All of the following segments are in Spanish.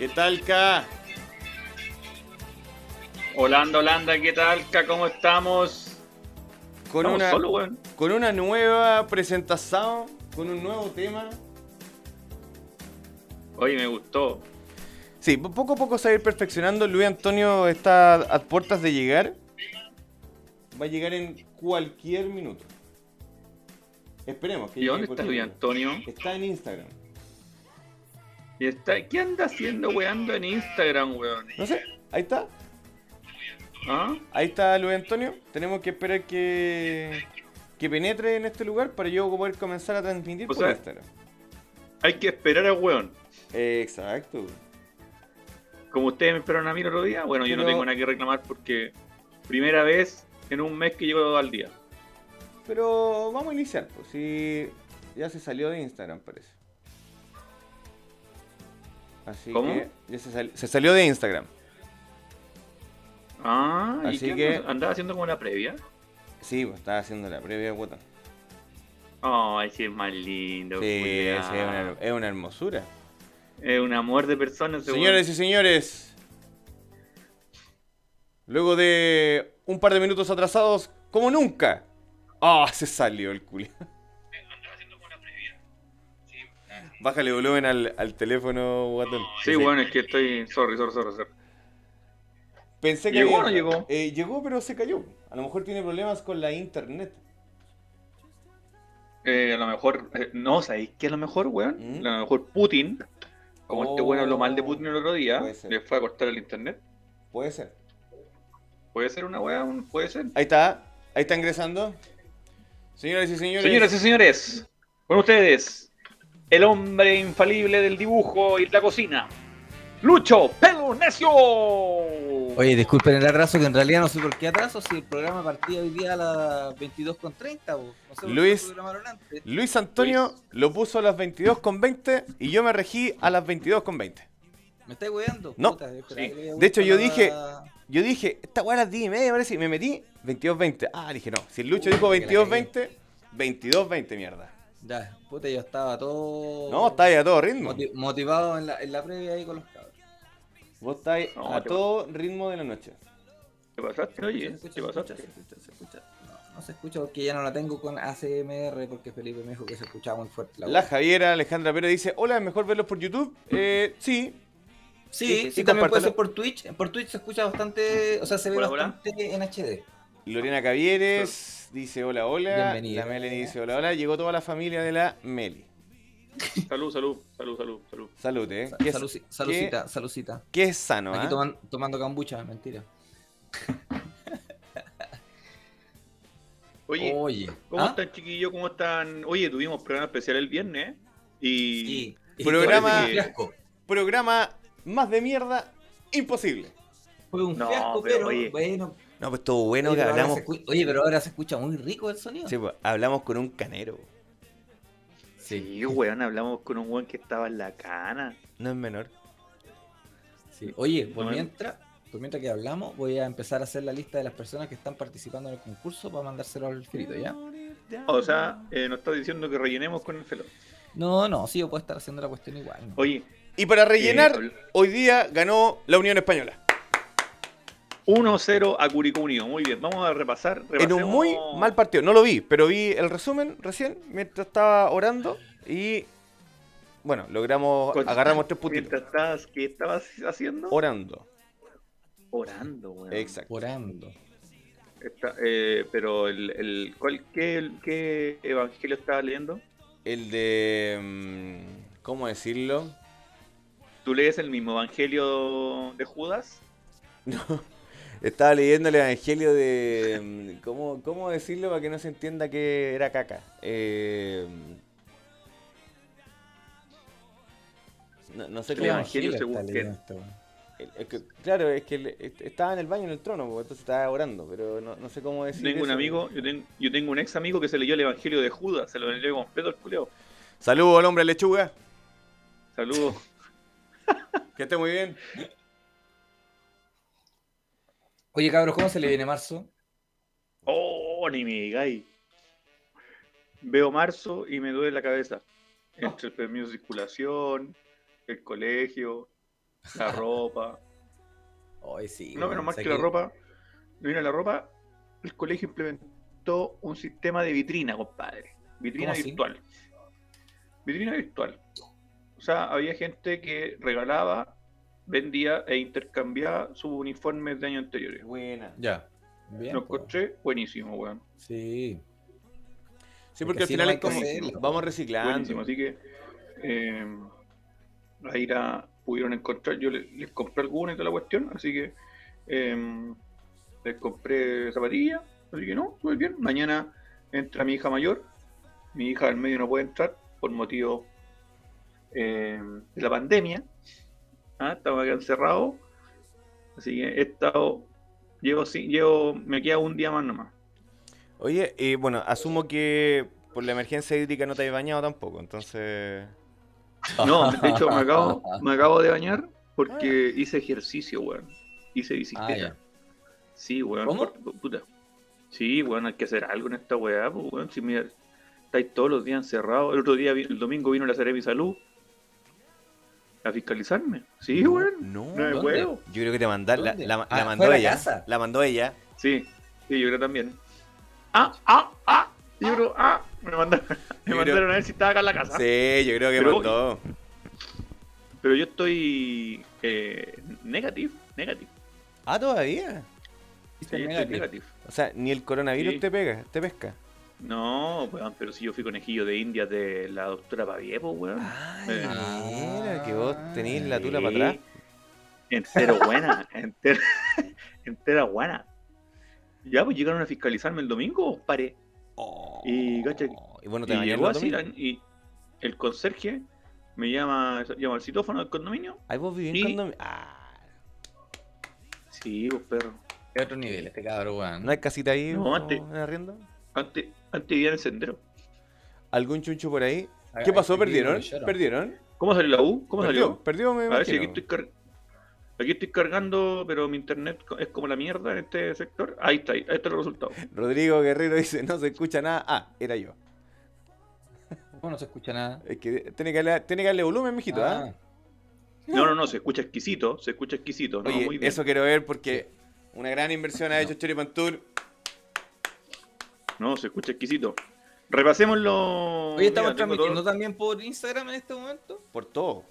¿Qué tal, K? Holanda, Holanda, ¿qué tal? Ca? ¿Cómo estamos? Con Estamos una, solo, weón. con una nueva presentación, con un nuevo tema. Oye, me gustó. Sí, po- poco a poco se va a ir perfeccionando. Luis Antonio está a puertas de llegar. Va a llegar en cualquier minuto. Esperemos que ¿Y dónde está Luis. Antonio? Está en Instagram. ¿Y está... ¿Qué anda haciendo, weando en Instagram, weón? No sé, ahí está. ¿Ah? Ahí está Luis Antonio. Tenemos que esperar que, que penetre en este lugar para yo poder comenzar a transmitir O por sea- Instagram. Hay que esperar a weón. Exacto. Como ustedes me esperaron a mí el otro día, bueno, yo no tengo nada que reclamar porque primera vez en un mes que llego al día. Pero vamos a iniciar, pues si ya se salió de Instagram, parece. Así ¿Cómo? que ya se, sal- se salió de Instagram. Ah, ¿y Así qué que- andaba- haciendo como la previa? Sí, pues estaba haciendo la previa guata. Ay, sí, es más lindo. Sí, es una, es una hermosura. Es un amor de persona. Señores y señores, luego de un par de minutos atrasados, como nunca. Ah, se salió el culo. Bájale volumen al, al teléfono, guatón. weón. Sí, bueno, es que estoy. Sorry, sorry, sorry. sorry. Pensé que ¿Llegó había- o no llegó? Eh, llegó, pero se cayó. A lo mejor tiene problemas con la internet. Eh, a lo mejor. eh, no, ¿sabéis qué? A lo mejor, weón. ¿Mm? A lo mejor Putin. Como este Oh, weón habló mal de Putin el otro día, le fue a cortar el internet. Puede ser. ¿Puede ser una weá? Un- ¿Puede ser? Ahí está. Ahí está ingresando. Señoras y señores. Señoras y señores, con ustedes, el hombre infalible del dibujo y la cocina, Lucho Pelo Necio. Oye, disculpen el atraso, que en realidad no sé por qué atraso, si el programa partía hoy día a las 22.30, po. no sé Luis. lo programaron antes. Luis Antonio lo puso a las 22.20 y yo me regí a las 22.20. ¿Me estáis weando? No. Puta, Sí. De hecho, yo dije- Yo dije, esta weá a las 10 y media parece, y me metí 22.20. Ah, dije, no. Si el Lucho Uy, dijo que la 22.20, 22.20 mierda. Ya, puta, yo estaba todo. No, está ahí a todo ritmo. moti- motivado en la, en la previa ahí con los cabros. Vos estáis No, a te- todo ritmo de la noche. ¿Qué pasaste, oye? ¿Se escucha, ¿Qué se pasaste? escucha, se escucha, se escucha? No, no se escucha porque ya no la tengo con ACMR porque Felipe me dijo que se escuchaba muy fuerte la, La. Javiera Alejandra Pérez dice, hola, ¿es mejor verlos por YouTube? Eh, sí. Sí, sí, también puede ser por Twitch. Por Twitch se escucha bastante, o sea, se ve Hola, hola. bastante en HD. Lorena Cavieres dice hola, hola. Bienvenida. La Melanie dice hola, hola. Llegó toda la familia de la Meli. Salud, salud, salud, salud, salud. Salud, eh. ¿Qué es, saluci- salucita, salucita. qué es sano, Aquí ah? toman- tomando cambucha, mentira. Oye, Oye, ¿cómo ¿ah? están, chiquillos? ¿Cómo están? Oye, tuvimos programa especial el viernes, ¿eh? Y... Sí. Programa- fiasco. Programa más de mierda imposible. Fue un No, fiasco, pero pero, oye. bueno. No, pues estuvo bueno oye, que hablamos. oye, pero ahora se escucha muy rico el sonido. Sí, pues, hablamos con un canero. Sí, weón, hablamos con un weón que estaba en la cana. No es menor. Sí. Oye, por Bueno. mientras, por mientras que hablamos, voy a empezar a hacer la lista de las personas que están participando en el concurso para mandárselo al Filito, ¿ya? O sea, eh, nos está diciendo que rellenemos con el felón. No, no, sí, yo puedo estar haciendo la cuestión igual. ¿no? Oye, Y para rellenar, Eh, habl- hoy día ganó la Unión Española. 1-0 a Curicó Unido. Muy bien, vamos a repasar. En un repasemos- muy mal partido. No lo vi, pero vi el resumen recién mientras estaba orando y bueno, logramos, Con- agarramos tres puntitos. Mientras estabas, ¿Qué estabas haciendo? Orando. Orando, weón. Exacto. Orando. Está- eh, pero el, el ¿cuál, qué, qué evangelio estaba leyendo? El de... mm, ¿Cómo decirlo? ¿Tú lees el mismo evangelio de Judas? Estaba leyendo el Evangelio de... mm, ¿Cómo, cómo decirlo para que no se entienda que era caca? Eh, no, no sé El qué evangelio Evangelio según está quién. El- es que, claro, es que estaba en el baño en el trono, pues, entonces estaba orando, pero no, no sé cómo decir. Tengo un amigo, yo, ten- yo tengo un ex amigo que se leyó el evangelio de Judas, se lo leyó completo al culeo. Saludos al hombre lechuga, Saludos. que esté muy bien. Oye, cabros, ¿cómo se le viene marzo? Oh, ni me digáis. Veo marzo y me duele la cabeza. Entre el permiso de circulación, el colegio, la ropa. Hoy sí. No, menos mal que la ropa. Viene la ropa. El colegio implementó un sistema de vitrina, compadre. Vitrina virtual. Vitrina virtual. O sea, había gente que regalaba, vendía e intercambiaba sus uniformes de años anteriores. Buena. Ya. Bien. Lo encontré buenísimo, weón. Sí. Sí, Porque porque al final no es como. hacerlo. Vamos reciclando. Buenísimo. Así que eh, ahí la pudieron encontrar. Yo les, les compré alguna y toda la cuestión. Así que eh, les compré zapatillas. Así que no, muy bien. Mañana entra mi hija mayor. Mi hija del medio no puede entrar por motivo eh, de la pandemia. Ah, Estaba acá encerrado. Así que he estado. Llevo, sí, llevo, me queda un día más nomás. Oye, eh, bueno, asumo que por la emergencia hídrica no te has bañado tampoco, entonces. No, de hecho me acabo, me acabo de bañar porque hice ejercicio, weón. Hice Ah, bicicleta. ya. sí, weón. ¿Cómo? por- puta. Sí, weón, hay que hacer algo en esta weá, pues, weón. Si mira, estáis todos los días encerrados. El otro día, vi- el domingo vino la Seremi Salud a fiscalizarme. Sí, No, weón. No. No es ¿dónde? huevo. Yo creo que te mandaron. La, Ah, la ¿fue mandó ella. casa? La mandó ella. Sí, sí, yo creo también. Ah, ah, ah. Yo creo, ah. Me mandaron, me creo- mandaron a ver si estaba acá en la casa. Sí, yo creo que Pero- mandó. Pero yo estoy eh, negative, negative. Ah, todavía. Sí, estoy negativo. negative. O sea, ni el coronavirus Sí. te pega, te pesca. No, weón, pero si yo fui conejillo de India de la doctora Pavie, pues, weón. Ay, Eh. mira, que vos tenés la tula Sí. para atrás. Entero buena, entera, entera buena. Ya, pues llegaron a fiscalizarme el domingo, paré. Y, cacha, Y bueno, te y llegó el así, y el conserje me llama, llama al citófono del condominio. Ahí vos vivís en condominio. Ah, Sí, pues, perro. Es otro nivel este cabrón, weón. ¿no hay casita ahí No, antes- en arriendo? Antes, vivía en el sendero. ¿Algún chuncho por ahí? ¿Qué pasó? ¿Perdieron? ¿Perdieron? ¿Cómo salió la U? ¿Cómo ¿Perdió? salió? ¿Perdió? Me A ver si aquí estoy, car- aquí estoy cargando, pero mi internet es como la mierda en este sector. Ahí está, ahí está el resultado. Rodrigo Guerrero dice, no se escucha nada. Ah, era yo. ¿Cómo no se escucha nada? Es que tiene que darle, tiene que darle volumen, mijito, ¿ah? Ah, No, no, no, se escucha exquisito, se escucha exquisito. No, Oye, muy bien. eso quiero ver porque una gran inversión ha hecho Choripan Tour. No, se escucha exquisito. Repasemos los. Oye, ¿estamos Mira, transmitiendo también por Instagram en este momento? Por todo.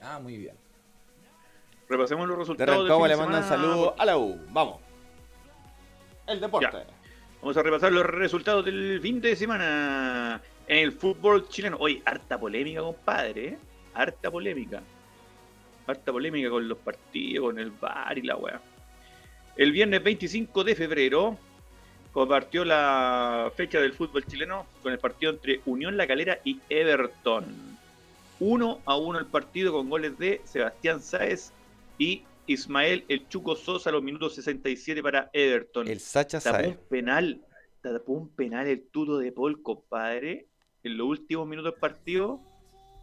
Ah, muy bien. Repasemos los De resultados. del Rancagua le de mandan saludos a la U. Vamos. El deporte. Vamos a repasar los resultados del fin de semana en el fútbol chileno. Hoy, harta polémica, compadre. ¿eh? Harta polémica. Harta polémica con los partidos, con el bar y la weá. El viernes 25 de febrero compartió la fecha del fútbol chileno con el partido entre Unión La Calera y Everton. 1 a 1 el partido con goles de Sebastián Sáez y Ismael El Chuco Sosa a los minutos 67 para Everton. El Sacha Tapó un Sae. penal, tapó un penal el tuto de Paul, compadre. En los últimos minutos del partido,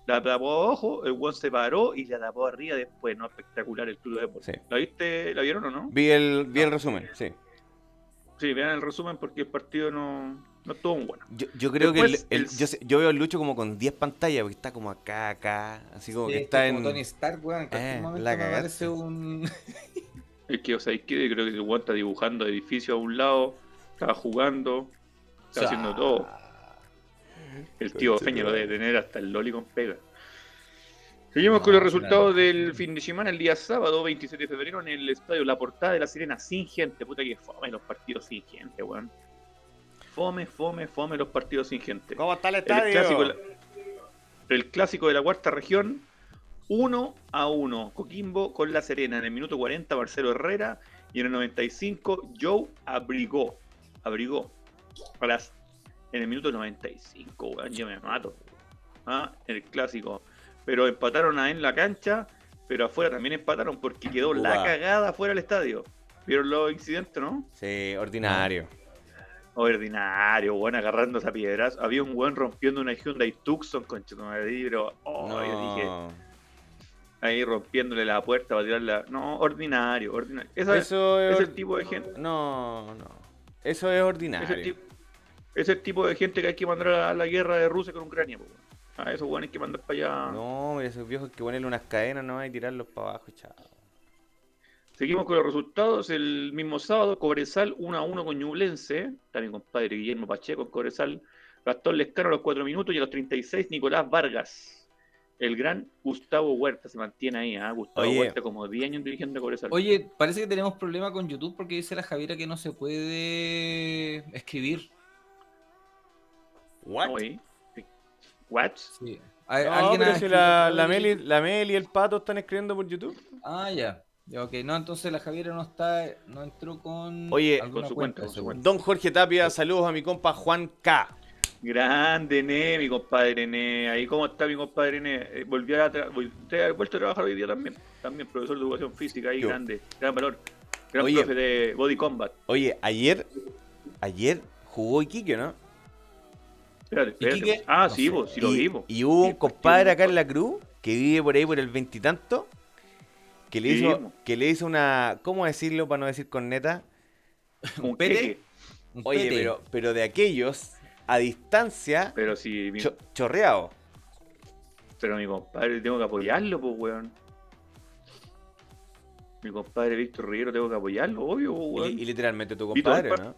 la tapó abajo, el one se paró y la tapó arriba después, ¿no? Espectacular el tuto de Paul. Sí. ¿La viste? ¿La vieron o no? Vi el, vi el resumen, sí. Sí, vean el resumen porque el partido no, no estuvo muy bueno. Yo, yo creo que el- el- el- yo, veo al Lucho como con 10 pantallas, porque está como acá, acá, así como Sí, que es está como en... Tony Stark, weón. En cualquier Eh, momento la me cagaste. Eh, aparece un. Es que, o sea, es que creo que el one está dibujando edificio a un lado, estaba jugando, está haciendo todo. El tío Feña lo debe tener hasta el Loli con pega. Seguimos con los resultados del fin de semana, el día sábado 27 de febrero en el estadio La Portada de la Sirena, sin gente. Puta que fome los partidos sin gente, weón. Fome, fome, fome los partidos sin gente. ¿Cómo está el El clásico, estadio? de la- el clásico de la cuarta región, 1 a 1. Coquimbo con La Serena. En el minuto 40, Marcelo Herrera. Y en el 95, Joe abrigó. Abrigó. A las, en el minuto 95, weón, yo me mato. Ah, el clásico. Pero empataron a en la cancha, pero afuera también empataron porque quedó la cagada afuera del estadio. ¿Vieron los incidentes, no? Sí, ordinario. Ordinario, weón, agarrando esa piedras. Había un weón rompiendo una Hyundai Tucson con pero oh, yo dije, no. ahí rompiéndole la puerta para tirarla. No, ordinario, ordinario. Esa- Eso es, es el tipo de gente. No, no. Eso es Es ordinario. el, tipo, es el tipo de gente que hay que mandar a la guerra de Rusia con Ucrania, weón. A esos weones hay que mandar para allá. No, mira, esos viejos hay que ponerle unas cadenas nomás y tirarlos para abajo, chao. Seguimos con los resultados. El mismo sábado, Cobresal 1 a 1 con Ñublense. Mi compadre Guillermo Pacheco en Cobresal. Gastón Lescano a los 4 minutos y a los 36 Nicolás Vargas. El gran Gustavo Huerta se mantiene ahí, ¿ah? Gustavo Oye. Huerta como 10 años dirigiendo a Cobresal. Oye, parece que tenemos problema con YouTube porque dice la Javiera que no se puede escribir. ¿What? ¿What? Sí. No, ¿Alguien pero ha si la, Meli, la Meli y el Pato están escribiendo por YouTube. Ah, ya. Ya, Ok, no, entonces la Javiera no está, no entró con Oye, con su cuenta, cuenta, con su seguro. Don Jorge Tapia, saludos a mi compa Juan K. Grande, Ne, mi compadre Ne. Ahí, ¿cómo está mi compadre Ne? Eh, volvió a, usted ha vuelto a trabajar hoy día también. También, profesor de educación física, ahí, Yo. grande. Gran valor. Gran Oye. profe de Body Combat. Oye, ayer, ayer jugó Iquique, ¿no? Espérate, espérate. Iquique? Ah, No sí, vos, sí lo y, vimos. y hubo un compadre partido. acá en la Cruz que vive por ahí por el veintitanto que le Sí, hizo que le hizo una ¿cómo decirlo para no decir con neta? Un pete. Un Oye, pete. pero pero de aquellos a distancia Pero si, mi, cho- chorreado. pero mi compadre, tengo que apoyarlo, pues, weón. Mi compadre Víctor Rivero, tengo que apoyarlo, obvio, pues, Y, weón. y literalmente tu compadre, ¿no?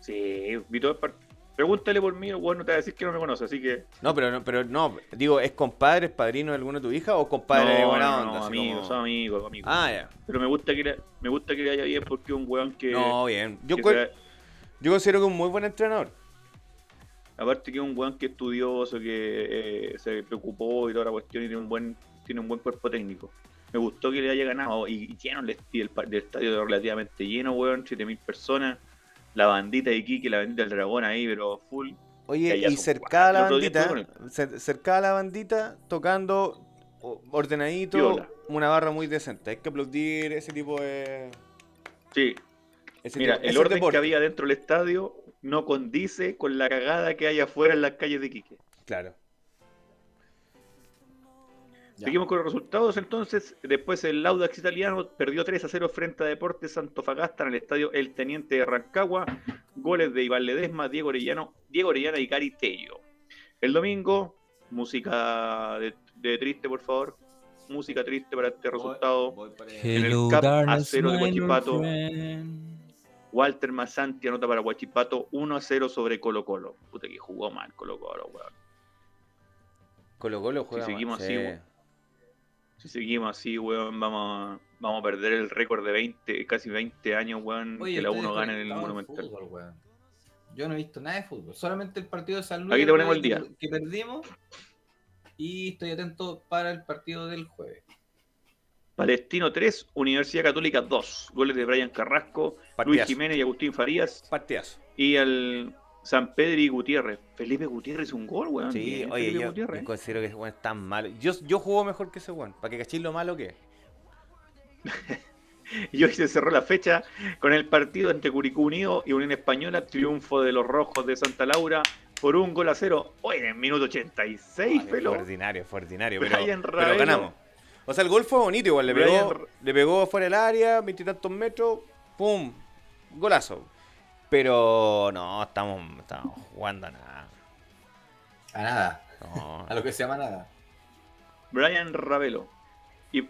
Sí, vi todo el par- Pregúntale por mí, el weón no te va a decir que no me conoce, así que. No, pero no, pero no, digo, ¿es compadre, es padrino de alguno de tu hija o compadre de buena onda? no, amigos, como- son amigos, amigos. Ah, ya. Pero me gusta que le, me gusta que le haya bien porque es un weón que. No, bien. Yo, sea- yo considero que es un muy buen entrenador. aparte que es un weón que es estudioso, que eh, se preocupó y toda la cuestión y tiene un buen, tiene un buen cuerpo técnico. Me gustó que le haya ganado y, lleno el, el, del estadio relativamente lleno, weón, 7000 personas. La bandita de Iquique, la bandita del dragón ahí, pero full. Oye, y cercada la bandita, cer- cercada la bandita, tocando ordenadito, Viola. una barra muy decente. Hay que aplaudir ese tipo de. Sí, ese mira, tipo- el orden deporte. que había dentro del estadio no condice con la cagada que hay afuera en las calles de Iquique. Claro. Ya. Seguimos con los resultados entonces. Después el Audax italiano perdió 3 a 0 frente a Deportes Antofagasta en el estadio El Teniente de Rancagua. Goles de Iván Ledesma, Diego Orellano, Diego Orellana y Cari Tello. El domingo, música de, de triste, por favor. Música triste para este resultado. En el Hello, Cap darkness, A0 de Huachipato. Walter Mazanti anota para Huachipato 1 a 0 sobre Colo Colo. Puta que jugó mal Colo Colo, weón. Colo Colo juega Si seguimos mal, así, sí. Si seguimos así, weón, vamos a, vamos a perder el récord de 20, casi 20 años, weón, Oye, que la estoy 1 gana en el Monumental. fútbol, weón. Yo no he visto nada de fútbol, solamente el partido de San Luis Aquí te ponemos el que- día. que perdimos y estoy atento para el partido del jueves. Palestino 3, Universidad Católica 2. Goles de Brian Carrasco, Luis Partidazo. Jiménez y Agustín Farías. Partidazo. Y al San Pedro y Gutiérrez. Felipe Gutiérrez un gol, weón. Sí, Bien, oye, Felipe yo, Gutiérrez. yo considero que ese weón es tan malo. Yo, yo juego mejor que ese weón, para que cachéis lo malo que es. Y hoy se cerró la fecha con el partido entre Curicú Unido y Unión Española. Triunfo de los rojos de Santa Laura por un gol a cero. Hoy en el minuto 86, Ay, pelo. Fue ordinario, fue ordinario, pero, pero ganamos. O sea, el gol fue bonito igual, le Brian pegó, le pegó fuera del área, veintitantos metros, pum, golazo. Pero no, estamos, estamos jugando a nada. A nada, No. a lo que se llama nada. Brian Ravelo. Y,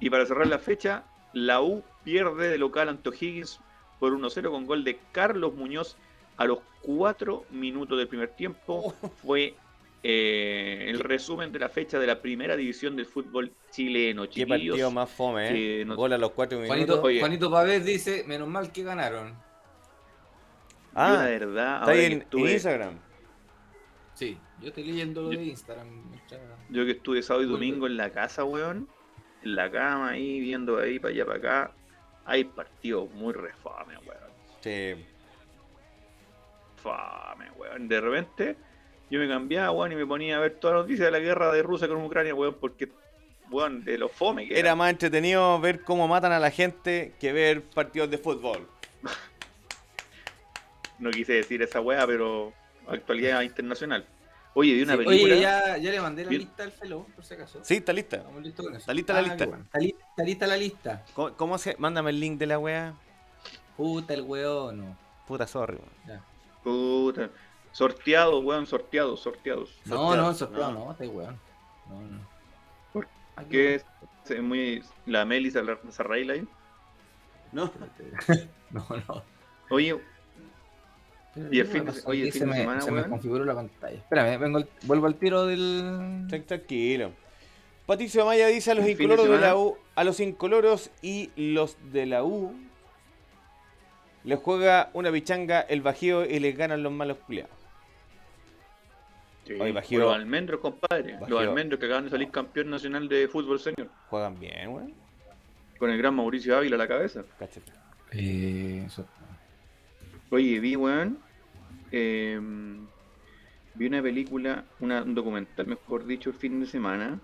y para cerrar la fecha, la U pierde de local ante O'Higgins por 1-0 con gol de Carlos Muñoz a los 4 minutos del primer tiempo. Fue eh, el resumen de la fecha de la primera división del fútbol chileno. Qué partido más fome, ¿eh? Gol a los cuatro minutos. Juanito. Juanito Pavés dice, menos mal que ganaron. Yo Ah, la verdad, está ahora ahí que en, estuve- en Instagram. Sí, yo estoy leyendo lo Yo- de Instagram. Yo que estuve sábado y domingo en la casa, weón. En la cama ahí, viendo ahí para allá para acá. Hay partidos muy refame, weón. Sí. Fame, weón. De repente, yo me cambiaba, weón, y me ponía a ver todas las noticias de la guerra de Rusia con Ucrania, weón, porque, weón, de lo fome que Era más entretenido ver cómo matan a la gente que ver partidos de fútbol. No quise decir esa weá, pero actualidad internacional. Oye, vi una Sí, película. Oye, ya, ya le mandé la lista al fellow, por si acaso. Sí, está lista. Estamos listos con eso. Está lista la Ah, lista. qué bueno. Está, li- está lista la lista. ¿Cómo, cómo se...? Mándame el link de la wea. Puta el weón. no. Puta, sorry. weón. Puta. Sorteados, weón, sorteados, sorteados. No, Sorteado, no, sorteado no. no, está weón. No, no. ¿Por Que es, es muy. La Meli Sarra- Sarraila ahí. No. No, no. Oye, Y el ¿qué fin de- pasó? oye, el Aquí fin se de me, semana, se me weón. configuró la pantalla. Espérame, vengo vuelvo al tiro del. Tran- Tranquilo. Patricio Maya dice a los de incoloros de, la. U, a los incoloros y los de la U les juega una pichanga el bajío y les ganan los malos culiados. sí, Oye, Bajío- los almendros, compadre. Bajío- Los almendros que acaban de salir campeón nacional de fútbol senior. Juegan bien, weón. Con el gran Mauricio Ávila a la cabeza. Cáchate. Eh, eso- Oye, vi, weón. Eh, vi una película, una, un documental, mejor dicho, el fin de semana.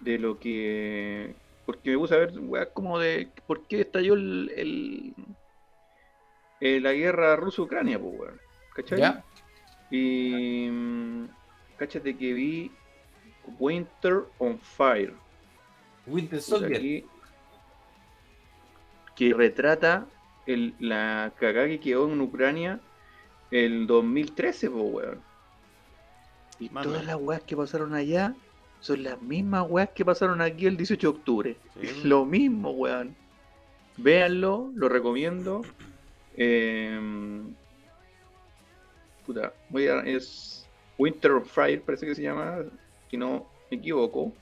De lo que. Porque me puse a ver, weón, como de. ¿Por qué estalló el. el- eh, la guerra ruso-ucrania, pues, weón? ¿Cachai? ¿Ya? Y. mm, Cáchate que vi Winter on Fire. Winter Soldier. aquí, que retrata el, la cagada que quedó en Ucrania el 2013, po, weón. Y todas las weas que pasaron allá son las mismas weas que pasaron aquí el 18 de octubre. Sí. Lo mismo, weón. Véanlo, lo recomiendo. Eh, puta, voy a, es Winter on Fire, parece que se llama, si no me equivoco.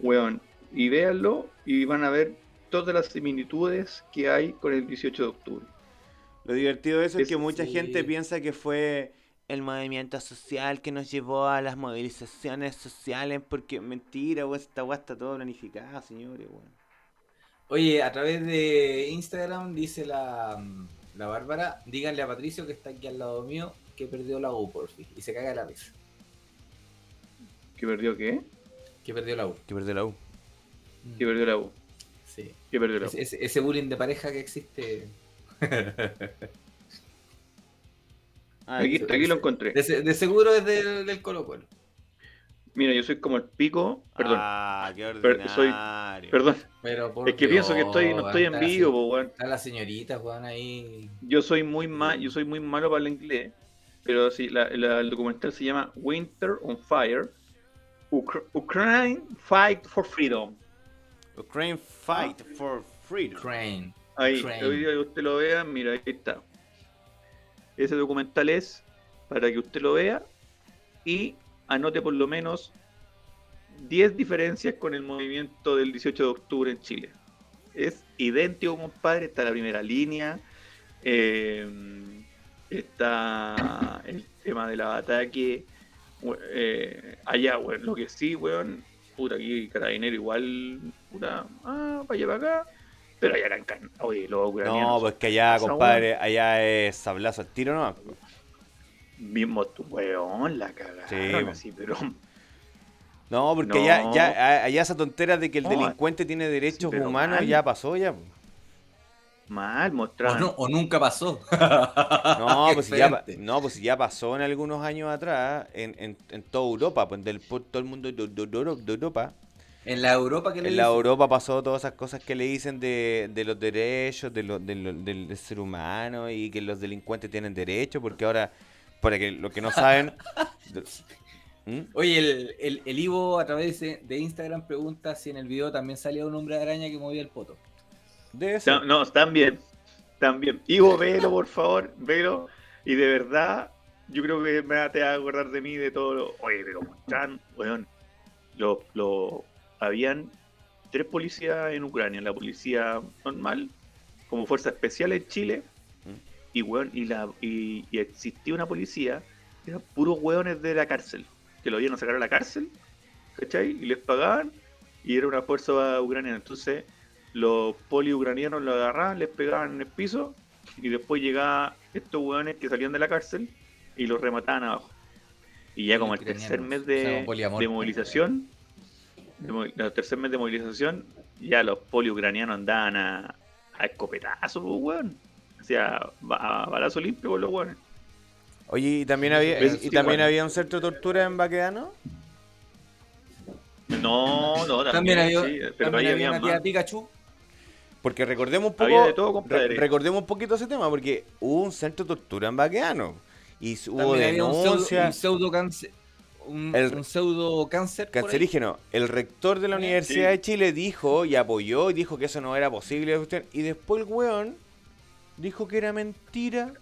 Weón, y véanlo y van a ver todas las similitudes que hay con el 18 de octubre. Lo divertido de eso es, Es- que mucha sí. gente piensa que fue el movimiento social que nos llevó a las movilizaciones sociales, porque mentira, weón, esta weá está todo planificada, señores, weón. Oye, a través de Instagram dice la, la Bárbara, díganle a Patricio que está aquí al lado mío que perdió la U, por fin. Y se caga de la risa. ¿Que perdió qué? Que perdió la U. Que perdió la U. Que perdió la U. Sí. Que perdió la U. Ese bullying de pareja que existe. Ah, Aquí, lo encontré. De, se- de seguro es del, del Colo Colo. Mira, yo soy como el pico. Perdón, Ah, qué Per- soy- ordinario. perdón. Pero por Es que pienso que estoy, no estoy en vivo, po, weón. Está la señorita, Juan, ahí. Yo soy muy mal, yo soy muy malo para el inglés, pero sí, la- la- el documental se llama Winter on Fire. Ukra- Ukraine Fight for Freedom. Ukraine fight for freedom. Crane. Ahí, hoy que usted lo vea, mira, ahí está. Ese documental es para que usted lo vea y anote por lo menos 10 diferencias con el movimiento del 18 de octubre en Chile. Es idéntico, compadre, está la primera línea, eh, está el tema del ataque, eh, allá, weón, lo que sí, weón, puta, aquí carabinero igual, puta, ah, para allá para acá, pero allá eran can... Oye, los ucranianos No, pues que allá, compadre, allá es sablazo al tiro nomás. pues. mismo tu weón, la cagaron Sí, así, pero No, porque No. Ya, ya, allá esa tontera de que el No, delincuente tiene derechos humanos mal. ya pasó ya. pues. mal O, mostraron. no- o nunca pasó. No, Qué pues si ya, no, pues si ya pasó en algunos años atrás, en, en, en toda Europa, pues del, por todo el mundo de, de- de Europa. En la Europa que le En la dicen? Europa pasó todas esas cosas que le dicen de, de los derechos de lo- de lo- del, del ser humano y que los delincuentes tienen derechos, porque ahora, para que los que no saben... ¿Mm? Oye, el, el, el Ivo a través de, de Instagram pregunta si en el video también salía un hombre de araña que movía el poto. Debe ser. No, están bien. Están bien. Ivo, velo, por favor, velo. Y de verdad, yo creo que me va- te vas a acordar de mí de todo lo. Oye, pero mostraron, weón. Lo, lo, habían tres policías en Ucrania, la policía normal, como fuerza especial en Chile, Mm. y weón, y la, y, y existía una policía, que eran puros weones de la cárcel, que lo iban a sacar a la cárcel, ¿cachai? Y les pagaban, y era una fuerza ucraniana. Entonces, los poli ucranianos lo agarraban, les pegaban en el piso, y después llegaban estos weones que salían de la cárcel y los remataban abajo. Y ya como el tercer mes de, de movilización, el tercer mes de movilización, ya los poli ucranianos andaban a, a escopetazo, pues, weón. O sea, ba- a balazo limpio los weones. Oye, ¿y también, había, y también había un centro de tortura en Baquedano? No, no, también, También había, sí, pero también ahí había había una tía. Pikachu. Porque recordemos un poco, Había de todo, re- compadre. recordemos un poquito ese tema, porque hubo un centro de tortura en Baqueano. y hubo También había un pseudo, denuncia. un pseudo cáncer. Un, El- un pseudo cáncer. Cancerígeno. El rector de la Sí. Universidad de Chile dijo y apoyó y dijo que eso no era posible. Y después el weón dijo que era mentira.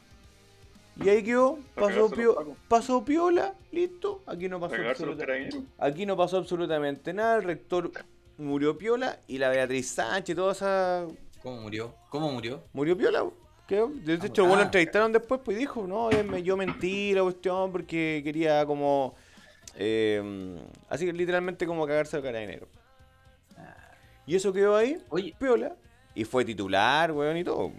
Y ahí quedó, pasó, pio- pasó piola, listo. Aquí no pasó, Para cagarse los absoluta- carabineros. aquí no pasó absolutamente nada. El rector murió piola y la Beatriz Sánchez y toda esa. ¿Cómo murió? ¿Cómo murió? Murió piola. quedó. De Ah, hecho, bueno, lo ah. entrevistaron después pues y dijo: No, yo mentí la cuestión porque quería como. Eh, así que literalmente como cagarse el carabinero. Ah. Y eso quedó ahí, Oye, piola. Y fue titular, weón, y todo.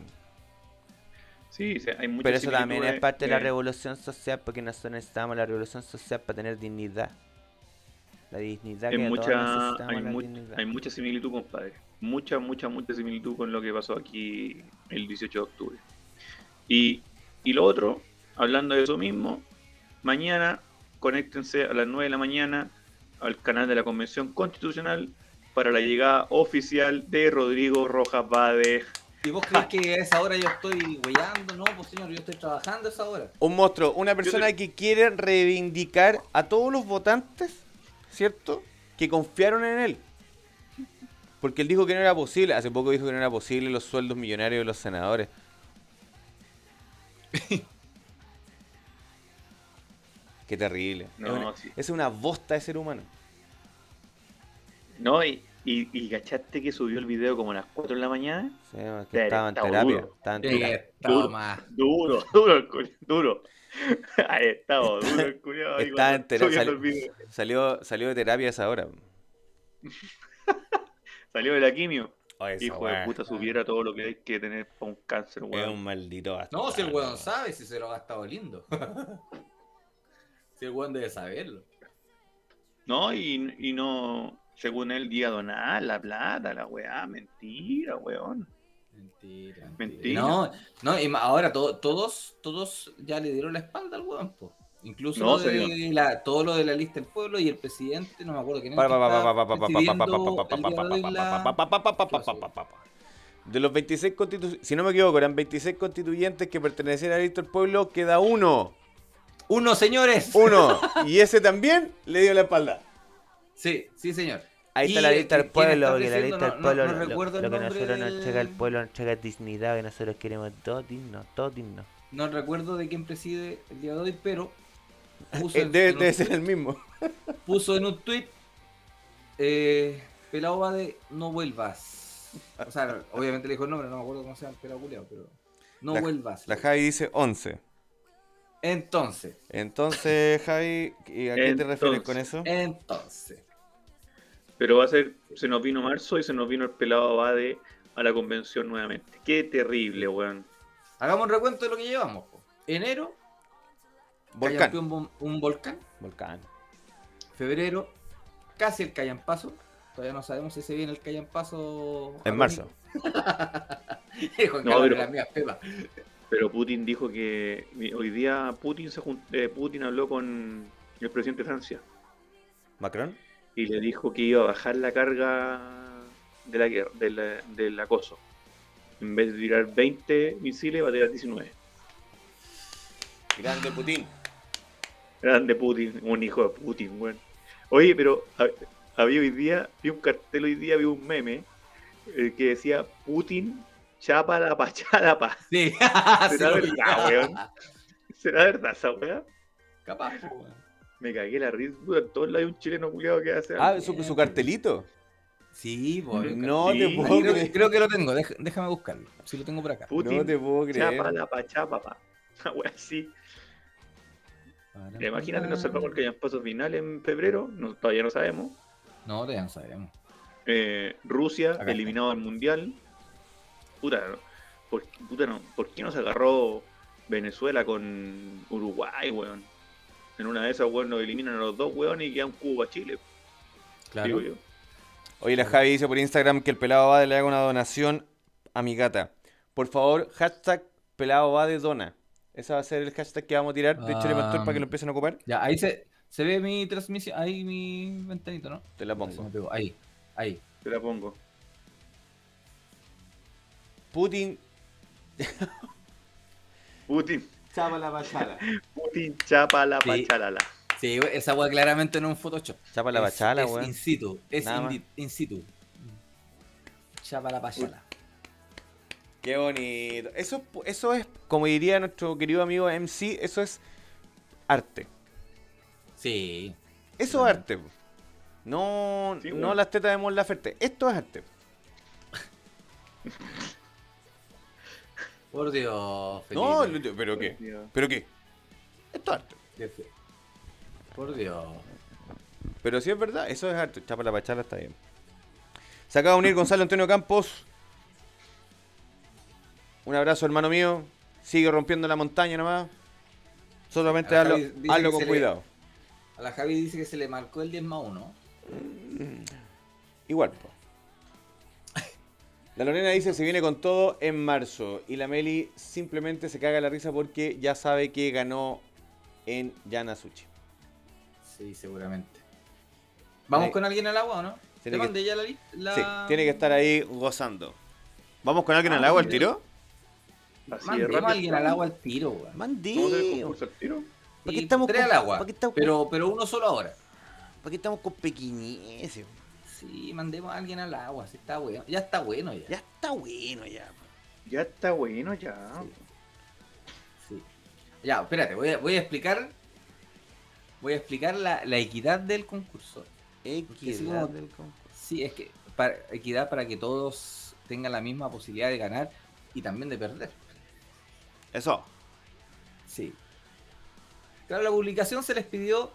Sí, sí, hay muchas Pero eso también es parte de la revolución social, porque nosotros necesitamos la revolución social para tener dignidad. La dignidad Hay que todos mucha, necesitamos, hay, la mu- dignidad. hay mucha similitud, compadre. Mucha, mucha, mucha similitud con lo que pasó aquí el 18 de octubre. Y, y lo otro, hablando de eso mismo, mañana conéctense a las 9 de la mañana al canal de la Convención Constitucional para la llegada oficial de Rodrigo Rojas Bade. ¿y vos crees que a esa hora yo estoy weyando? No, pues señor, yo estoy trabajando a esa hora. Un monstruo, una persona que quiere reivindicar a todos los votantes, ¿cierto? Que confiaron en él. Porque él dijo que no era posible, hace poco dijo que no era posible los sueldos millonarios de los senadores. Qué terrible. No, es, una, sí. es una bosta de ser humano. ¿No? Y, y, y cachaste que subió el video como a las 4 de la mañana. Sí, es que Pero estaba en terapia. duro. Estaba en terapia. toma. Duro, duro, el culi- duro. Ahí estamos, duro el Está en terapia. subiendo Salió, el video. salió, salió de terapia a esa hora. Salió de la quimio. Esa Hijo de puta, supiera todo lo que hay que tener para un cáncer, Es weón. un maldito No, si el bastardo. weón sabe, si se lo ha gastado lindo. Si weón debe saberlo. No, y, y no, según él, día donar la plata, la weá, mentira, weón. Mentira. Mentira. No, no, y ahora to, todos, todos ya le dieron la espalda al weón, po. Incluso no, de la, todo lo de la lista del pueblo y el presidente, no me acuerdo quién De los 26 constituyentes, si no me equivoco, eran 26 constituyentes que pertenecían a la lista del pueblo, queda uno. ¡Uno, señores! Uno. Y ese también le dio la espalda. Sí, sí, señor. Ahí está la lista del que- ¿quién pueblo, porque la lista del No- pueblo, no- no lo- recuerdo el lo que nosotros nos del- entrega el pueblo, nos entrega dignidad, que nosotros queremos todos dignos, todos dignos. No recuerdo de quién preside el día de hoy, pero puso, Eh, en, Debe, en debe ser el mismo. puso en un tweet eh, va de no vuelvas. O sea, obviamente le dijo el nombre, no me acuerdo cómo se llama el pelao culiao, pero no La- vuelvas. La Javi dice 11. Entonces, Entonces, Javi, ¿y ¿a qué te refieres con eso? entonces. Pero va a ser, se nos vino marzo y se nos vino el pelado Abade a la convención nuevamente. Qué terrible, weón. Hagamos un recuento de lo que llevamos. po. Enero, Volcán. Un, un volcán. Volcán. Febrero, casi el Callampazo. Todavía no sabemos si se viene el Callampazo. En marzo. Juan No, Carlos, pero- la mía pepa. Pero Putin dijo que hoy día Putin se jun- eh, Putin habló con el presidente de Francia ¿Macron? y le dijo que iba a bajar la carga de la guerra, de la- del acoso. En vez de tirar 20 misiles, va a tirar 19. Grande Putin. Grande Putin, un hijo de Putin, weón. Oye, pero ha- había hoy día, vi un cartel hoy día, vi un meme eh, que decía Putin chapa la pa, chalapa. Sí, ¿Será sí, verdad, weón? ¿Será verdad esa weá? Capaz, po, weón. Me cagué la risa, en todos lados hay un chileno culiado que hace Ah, su, su cartelito. Sí, hay No Sí. te puedo creo, creer. creo que lo tengo, deja- déjame buscarlo. Si lo tengo por acá. Putin No te puedo chapa creer. la pa, chapa, Una weá así. Imagínate, nos salvamos el que hayan pasos final en febrero, no, todavía no sabemos. No, ya no sabemos. Eh, Rusia, Acá eliminado del mundial. Puta, ¿no? ¿por, puta no, ¿por qué no se agarró Venezuela con Uruguay, weón? En una de esas, weón, nos eliminan a los dos, weón, y quedan Cuba, Chile, Claro. digo yo. Oye, la Javi dice por Instagram que el pelado va le haga una donación a mi gata. Por favor, hashtag pelado va de dona. Ese va a ser el hashtag que vamos a tirar de Chile Pastor para que lo empiecen a ocupar. Ya, ahí se, se ve mi transmisión, ahí mi ventanito, ¿no? Te la pongo. Ahí, ahí. Te la pongo. Putin, Putin, Chapa la bachala. Putin chapa la Sí. pachalala. Sí, esa weá claramente no es un Photoshop. Chapa la Es- bachala, es weón. in situ. Es in, in situ. Chapa la pachala. Qué bonito. Eso, es pu- eso es, como diría nuestro querido amigo MC, eso es arte. Sí. Eso es arte. No, Sí, no weón. las tetas de Mon Laferte. Esto es arte. Por Dios, Felipe. No, pero qué. Dios. ¿Pero qué? Esto es arte. Por Dios. Pero si es verdad, eso es arte. Chapa la bachala está bien. Se acaba de unir Gonzalo Antonio Campos. Un abrazo, hermano mío. Sigue rompiendo la montaña nomás. Solamente hazlo, hazlo con se le- cuidado. A la Javi dice que se le marcó el 10 más 1. Igual, po. La Lorena dice se viene con todo en marzo. Y la Meli simplemente se caga la risa porque ya sabe que ganó en Yanasuchi. Sí, seguramente. ¿Vamos Ahí. con alguien al agua o no? ¿Te que- mandé ya la lista? Sí, tiene que estar ahí gozando. ¿Vamos con alguien al agua al tiro? De Mandemos a alguien al agua al tiro, weón. ¿Vamos a hacer el Mandí. concurso al tiro? ¿Para qué estamos tres con- al agua. para qué estamos con- pero, pero uno solo ahora. ¿Para qué estamos con pequeñeces? Sí, mandemos a alguien al agua. Sí, está bueno. Ya está bueno ya. Ya está bueno ya. Ya está bueno, ya. Sí. Ya, espérate, voy a, voy a explicar. Voy a explicar la, la equidad del concurso. Equidad como- del concurso. Sí, es que para, equidad para que todos tengan la misma posibilidad de ganar y también de perder. Eso. Sí. Claro, la publicación se les pidió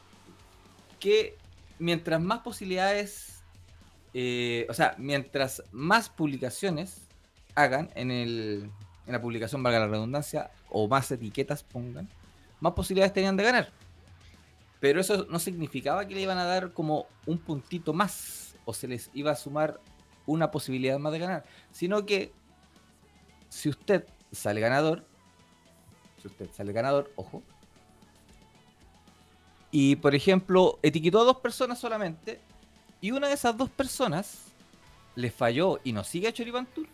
que mientras más posibilidades, eh, o sea, mientras más publicaciones hagan en, el, en la publicación, valga la redundancia, o más etiquetas pongan, más posibilidades tenían de ganar. Pero eso no significaba que le iban a dar como un puntito más o se les iba a sumar una posibilidad más de ganar, sino que si usted sale ganador, si usted sale ganador, ojo, y por ejemplo etiquetó a dos personas solamente, y una de esas dos personas le falló y no sigue a Choripan Tour,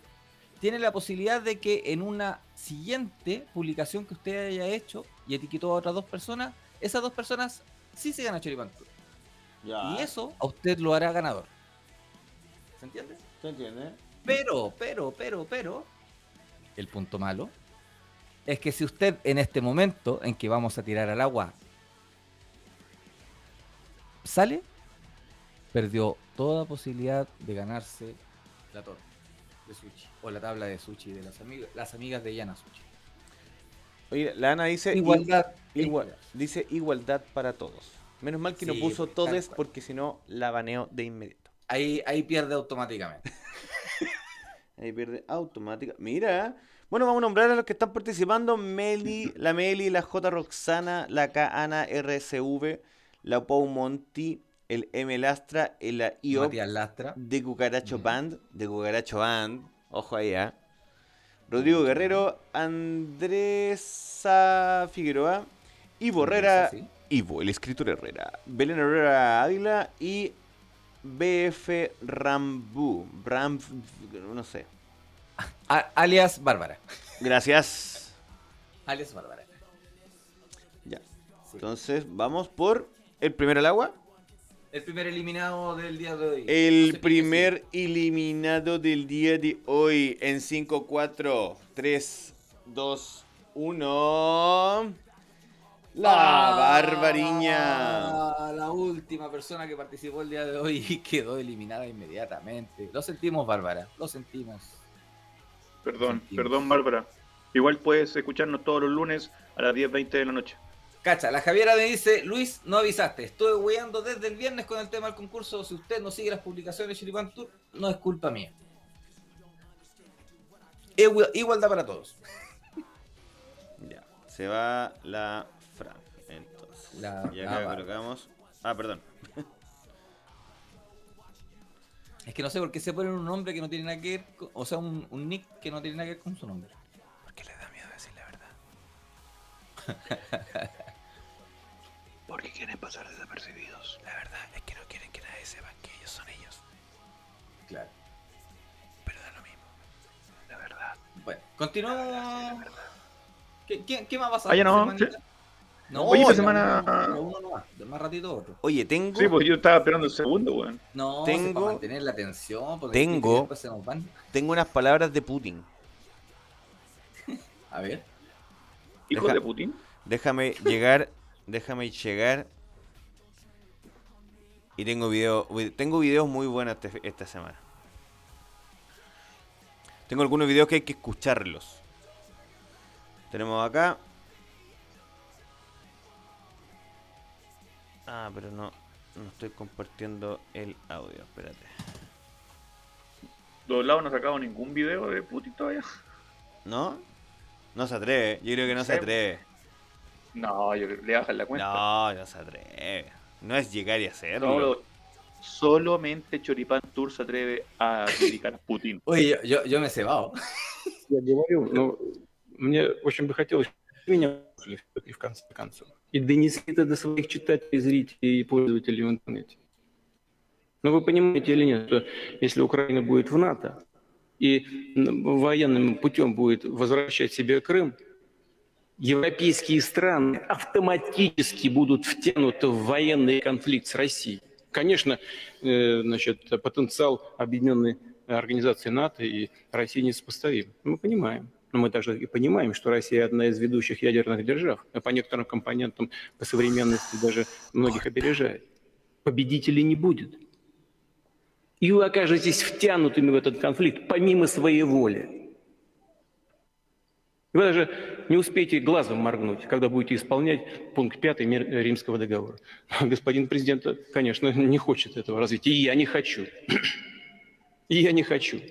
tiene la posibilidad de que en una siguiente publicación que usted haya hecho y etiquetó a otras dos personas, esas dos personas sí sigan a Choripan Tour. Ya. Y eso a usted lo hará ganador. ¿Se entiende? ¿Se entiende? Pero, pero, pero, pero, el punto malo es que si usted en este momento en que vamos a tirar al agua sale, perdió toda posibilidad de ganarse la torta de sushi o la tabla de sushi de las amigas, las amigas de Yana Sushi. Oye, la Ana dice Igualdad. igual, dice igualdad para todos. Menos mal que no puso todes cual. porque si no la baneo de inmediato. Ahí, ahí pierde automáticamente. Ahí pierde automática. Mira. Bueno, vamos a nombrar a los que están participando. Meli, la Meli, la J Roxana, la K Ana RSV, la Pau Monti, el M Lastra, el IO Lastra. de Cucaracho. Band, de Cucaracho Band. Ojo ahí, ¿ah? Rodrigo Guerrero, Andresa Figueroa, Ivo Herrera, sí. Ivo, el escritor Herrera, Belén Herrera Ávila y BF Rambu. Ram, no sé. A- alias Bárbara. Gracias. Alias Bárbara. Ya. Sí. Entonces, vamos por el primero al agua. El primer eliminado del día de hoy. El primer eliminado del día de hoy en 5, 4, 3, 2, 1. La Ah, Barbariña. La última persona que participó el día de hoy y quedó eliminada inmediatamente. Lo sentimos, Bárbara. Lo sentimos. Perdón, Sentimos. perdón, Bárbara. Igual puedes escucharnos todos los lunes a las 10.20 de la noche. Cacha, la Javiera me dice, Luis, no avisaste. Estuve hueando desde el viernes con el tema del concurso. Si usted no sigue las publicaciones de Chiripan Tour, no es culpa mía. Igu- Igualdad para todos. Ya. Se va la Fran. Entonces. La- y acá Bárbara. colocamos. Ah, perdón. Es que no sé por qué se ponen un nombre que no tiene nada que ver, con- o sea, un, un nick que no tiene nada que ver con su nombre. Porque le da miedo decir la verdad. Porque quieren pasar desapercibidos. La verdad es que no quieren que nadie sepa que ellos son ellos. Claro. Pero da lo mismo. La verdad. Bueno, continuamos. ¿Qué, qué, qué más pasado? Ah, ya no. No, Oye, esta semana- uno- nomás, de más ratito otro. Oye, tengo. Sí, pues yo estaba esperando el segundo, weón. No, Tengo- para mantener la atención, porque tengo- después se nos van. Tengo unas palabras de Putin. A ver. Hijo Deja- de Putin. Déjame llegar. Déjame llegar. Y tengo video, tengo videos muy buenos este- esta semana. Tengo algunos videos que hay que escucharlos. Tenemos acá. Ah, pero no, no estoy compartiendo el audio. Espérate. Los lados no sacado ningún video de Putin todavía. ¿No? No se atreve. Yo creo que no se atreve. No, yo le bajan la cuenta. No, no se atreve. No es llegar y hacerlo. Solo- solamente Choripán Tour se atreve a criticar a Putin. Oye, yo, yo, yo me he cebado. Я говорю, но мне очень бы хотелось, меня в конце концов. И донесли это до своих читателей, зрителей и пользователей в интернете. Но вы понимаете или нет, что если Украина будет в НАТО и военным путем будет возвращать себе Крым, европейские страны автоматически будут втянуты в военный конфликт с Россией. Конечно, э, значит, потенциал объединенной организации НАТО и России несопоставим. Мы понимаем. Но мы также и понимаем, что Россия одна из ведущих ядерных держав, а по некоторым компонентам по современности даже многих опережает. Победителей не будет. И вы окажетесь втянутыми в этот конфликт помимо своей воли. И вы даже не успеете глазом моргнуть, когда будете исполнять пункт 5 мир- Римского договора. Господин президент, конечно, не хочет этого развития, и я не хочу. И я не хочу.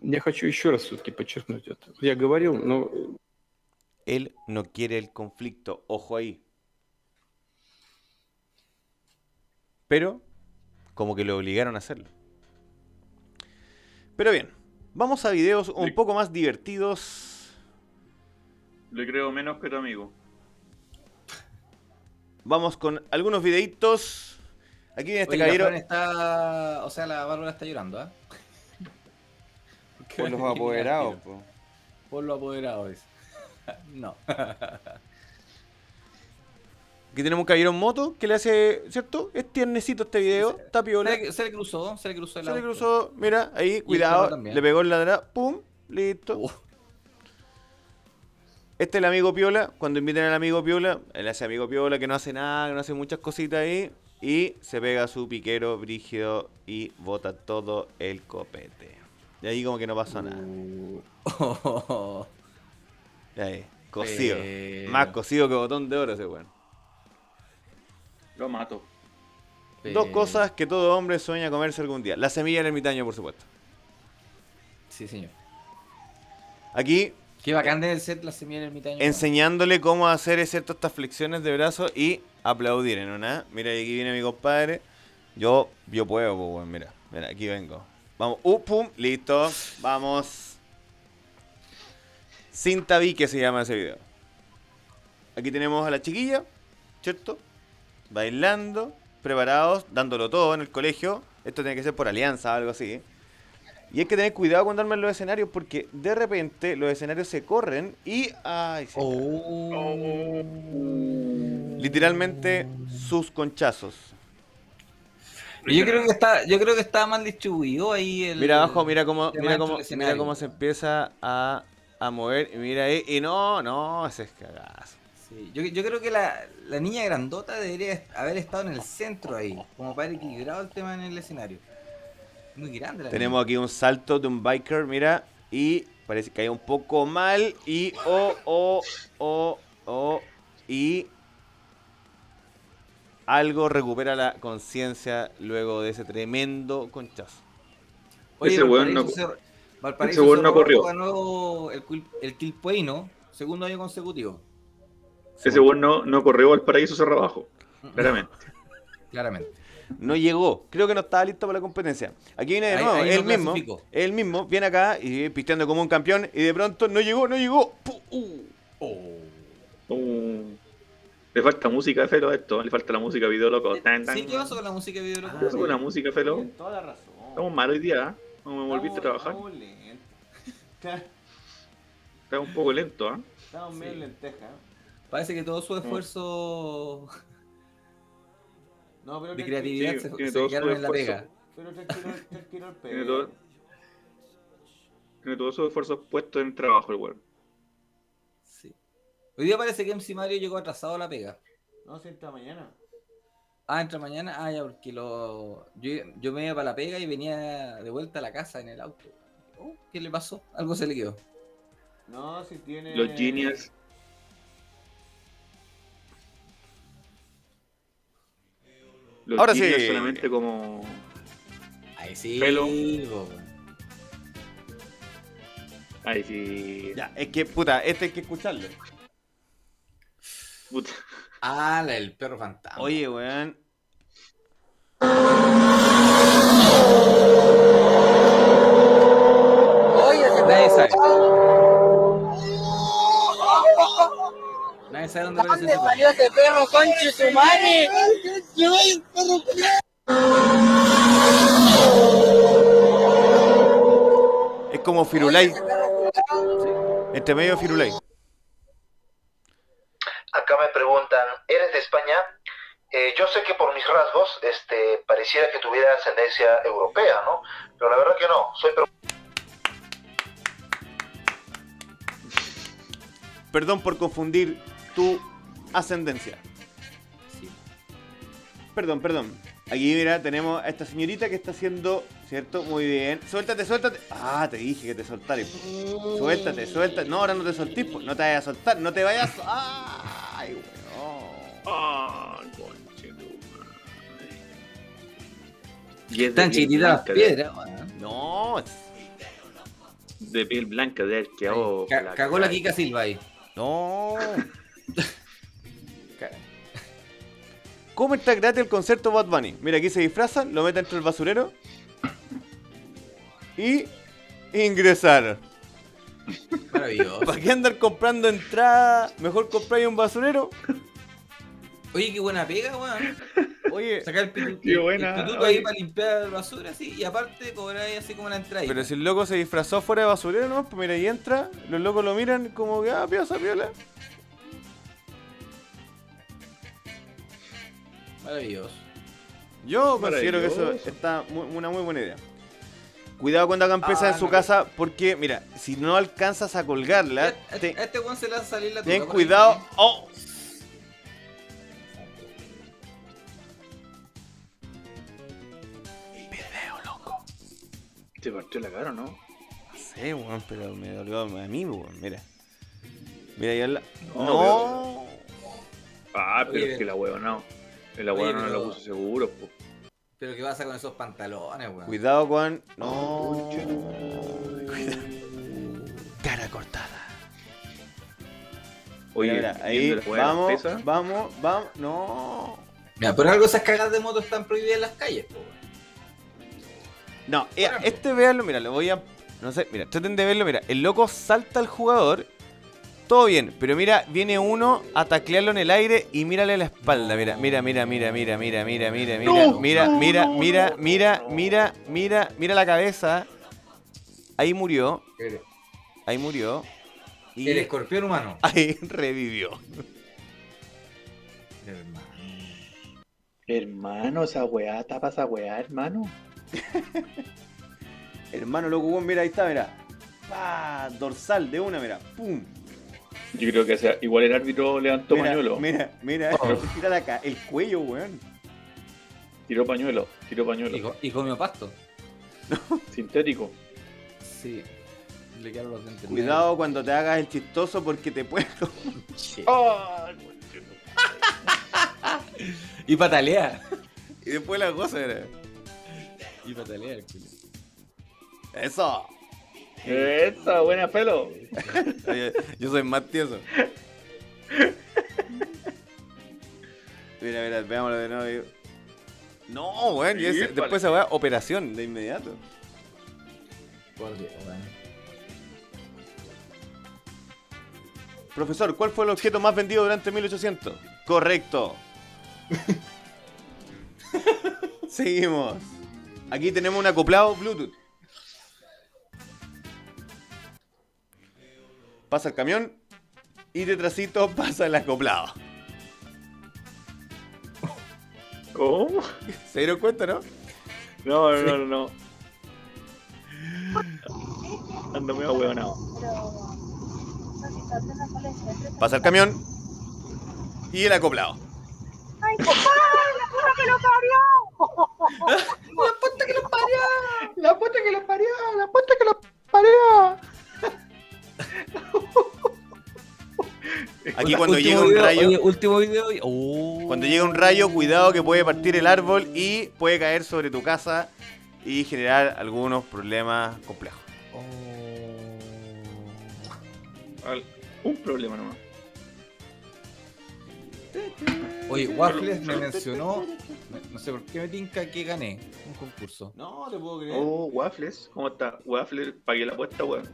Я хочу еще раз все-таки подчеркнуть это. Я говорил, но Él no quiere el conflicto. Ojo ahí. Pero, como que lo obligaron a hacerlo. Pero bien, vamos a videos un poco más divertidos. Le creo menos que tu amigo. Vamos con algunos videitos. Aquí viene este Oye, caballero. Está. O sea, la Bárbara está llorando, ¿ah? Por los apoderados, po. Por los apoderados. no. Aquí tenemos un caballero en moto que le hace, ¿cierto? Es tiernecito este video, está piola. Se le, se le cruzó, se le cruzó el Se le cruzó, mira, ahí, cuidado, le pegó el ladra, pum, listo. Uh, Este es el amigo Piola, cuando inviten al amigo Piola, él hace amigo Piola que no hace nada, que no hace muchas cositas ahí, y se pega su piquero brígido y bota todo el copete. Y ahí como que no pasó nada. uh. Y ahí, cocido. Pero- Más cocido que botón de oro ese weón. Lo mato. Dos Eh, cosas que todo hombre sueña comerse algún día. La semilla del ermitaño, por supuesto. Sí, señor. Aquí Qué bacán debe ser la semilla del ermitaño. enseñándole cómo hacer ciertas estas flexiones de brazos y aplaudir en una. Mira, aquí viene mi compadre. Yo, yo puedo, pues, weón, mira, mira, aquí vengo. Vamos, uh, pum, listo, vamos. Sin tabique se llama ese video. Aquí tenemos a la chiquilla, ¿cierto? Bailando, preparados, dándolo todo en el colegio. Esto tiene que ser por alianza, algo así. Y hay que tener cuidado cuando arman los escenarios porque de repente los escenarios se corren y. ¡Ay! se Oh. Literalmente sus conchazos. Yo creo que está, yo creo que está mal distribuido ahí el. Mira abajo, mira cómo, mira cómo, mira cómo se empieza a, a mover. Y mira ahí. Y no, no, ese es cagazo. Sí, Yo, yo creo que la, la niña grandota debería haber estado en el centro ahí, como para haber equilibrado el tema en el escenario. Muy grande la Tenemos aquí un salto de un biker, mira. Y parece que hay un poco mal. Y oh, oh, oh, oh. Y algo recupera la conciencia luego de ese tremendo conchazo. Oye, Ese weón no- Valparaíso ese weón no corrió. ganó el, el Quilpueino, segundo año consecutivo. Ese weón no, no corrió al paraíso abajo. Claramente. Claramente. No llegó, creo que no estaba listo para la competencia. Aquí viene de Ahí- nuevo, ahí él no mismo, clasificó. él mismo viene acá y pisteando como un campeón y de pronto no llegó, no llegó. uh. Uh, le falta música de Felo a esto. Le falta la música video loco. Tan, tan. Sí, ¿qué pasó con la música de video loco? ¿Qué pasó con la música Felo? Tienes toda la razón. Estamos mal hoy día. ¿eh? No me volviste a trabajar. Estamos lentos. Un poco lento, ¿ah? Estamos medio en lenteja. Parece que todo su esfuerzo No, pero de creatividad sí, se, tiene se todo su quedaron en la pega. Pero tranquilo, tranquilo el Tiene todo, tiene todos sus esfuerzos puestos en el trabajo, el weón. Sí. Hoy día parece que MC Mario llegó atrasado a la pega. No, si esta mañana. Ah, entra mañana. Ah, ya, porque lo... yo, yo me iba para la pega y venía de vuelta a la casa en el auto. Oh, ¿Qué le pasó? Algo se le quedó. No, si tiene. Los genials. Los Ahora sí. solamente como. Ahí sí. Pelo. Ay, sí. Ya, es que, puta, este hay que escucharlo. Puta. Ah, la del perro fantasma. Oye, weón. Dónde aparece ese perro. este perro, conche su madre! Es como Firulay. Entre medio Firulay. Acá me preguntan, ¿eres de España? Eh, yo sé que por mis rasgos este, pareciera que tuviera ascendencia europea, ¿no? Pero la verdad que no, soy peruano. Perdón por confundir tu ascendencia. Sí. Perdón, perdón. Aquí, mira, tenemos a esta señorita que está haciendo, ¿cierto? Muy bien. Suéltate, suéltate. Ah, te dije que te soltaras. Suéltate, suéltate. No, ahora no te soltís, po. no te vayas a soltar. No te vayas. Ay, weón. Ah. Y es Tan piedras. weón. No. De, de piel blanca, de. Ca- la Cagó la. Kika Silva ahí. No. ¿Cómo está gratis el concierto Bad Bunny? Mira, aquí se disfrazan, lo meten dentro del basurero y ingresar. Maravilloso. ¿Para qué andar comprando entrada? Mejor comprar un basurero. Oye, qué buena pega, weón. Oye, Sacar el pituto, Qué buena, el pituto oye. ahí para limpiar basura, así. Y aparte cobrar ahí así como la entrada. pero si el loco se disfrazó fuera de basurero, ¿no? Pues mira, y entra, los locos lo miran como que, ah, piosa, piola. Maravilloso. Yo considero que eso está una muy buena idea. Cuidado cuando hagan pesas Ah, en su no. casa, porque, mira, si no alcanzas a colgarla, te- este, a este weón se le va a salir la ten cuidado. ¡Oh! ¿Te partió la cara o no? No sé, weón, pero me dolió a mí, weón, mira. Mira, ya la... No, No. Ah, pero Oye, es que la huevo no. La Oye, huevo no la puso seguro, po. Pero qué pasa con esos pantalones, weón. Cuidado con... No. Cuidado. Cara cortada. Oye, Mira, mira, ahí, vamos, pesa, vamos, vamos, no. Mira, por algo esas cagas de moto están prohibidas en las calles, po, weón. No, eh, este véanlo, mira, lo voy a. No sé, mira, traten de verlo, mira. El loco salta al jugador. Todo bien, pero mira, viene uno a taclearlo en el aire y mírale la espalda. Mira, mira, mira, mira, mira, mira, mira, mira, mira, mira, mira, mira, mira, mira, mira, mira la cabeza. Ahí murió, ahí murió. Y El escorpión humano. ahí revivió. Hermano. Hermano, esa weá, tapa esa weá, hermano. Hermano, loco, mira, ahí está, mira. Dorsal de una, mira. Pum. Yo creo que o sea, igual el árbitro levantó Mira, pañuelo. mira, mira, mira la ca- el cuello, weón. Tiró pañuelo, tiró pañuelo. Y, y comió pasto. Sintético. Sí. Le quedaron los dientes. Cuidado cuando te hagas el chistoso porque te puedo. ¡Ah! Y patalea. Y después la cosa era. Y patalea el culo. Eso. Esa, buena pelo. Oye, yo soy más tieso. Mira, mira, veámoslo de nuevo. No, weón, y ese- Sí, después vale. esa weá, operación de inmediato. Por Dios, weón. Profesor, ¿cuál fue el objeto más vendido durante 1800? Correcto. Seguimos. Aquí tenemos un acoplado Bluetooth. Pasa el camión y detrásito pasa el acoplado. ¿Cómo? ¿Se dieron cuenta, no? No, no, no, no. Ando medio huevonado. Pasa el camión y el acoplado. ¡Ay, compadre! ¡La puta que lo parió! ¡La puta que lo parió! La puta que lo parió, la puta que lo parió. Aquí cuando Último llega un video, rayo, oye, último video. Oh. cuando llega un rayo, cuidado que puede partir el árbol y puede caer sobre tu casa y generar algunos problemas complejos. Oh. Al- Un problema nomás. Oye, Waffles me mencionó. me- No sé por qué me tinca que gané un concurso. No, te puedo creer. Oh, Waffles. ¿Cómo está? Waffles, pagué la apuesta, weón.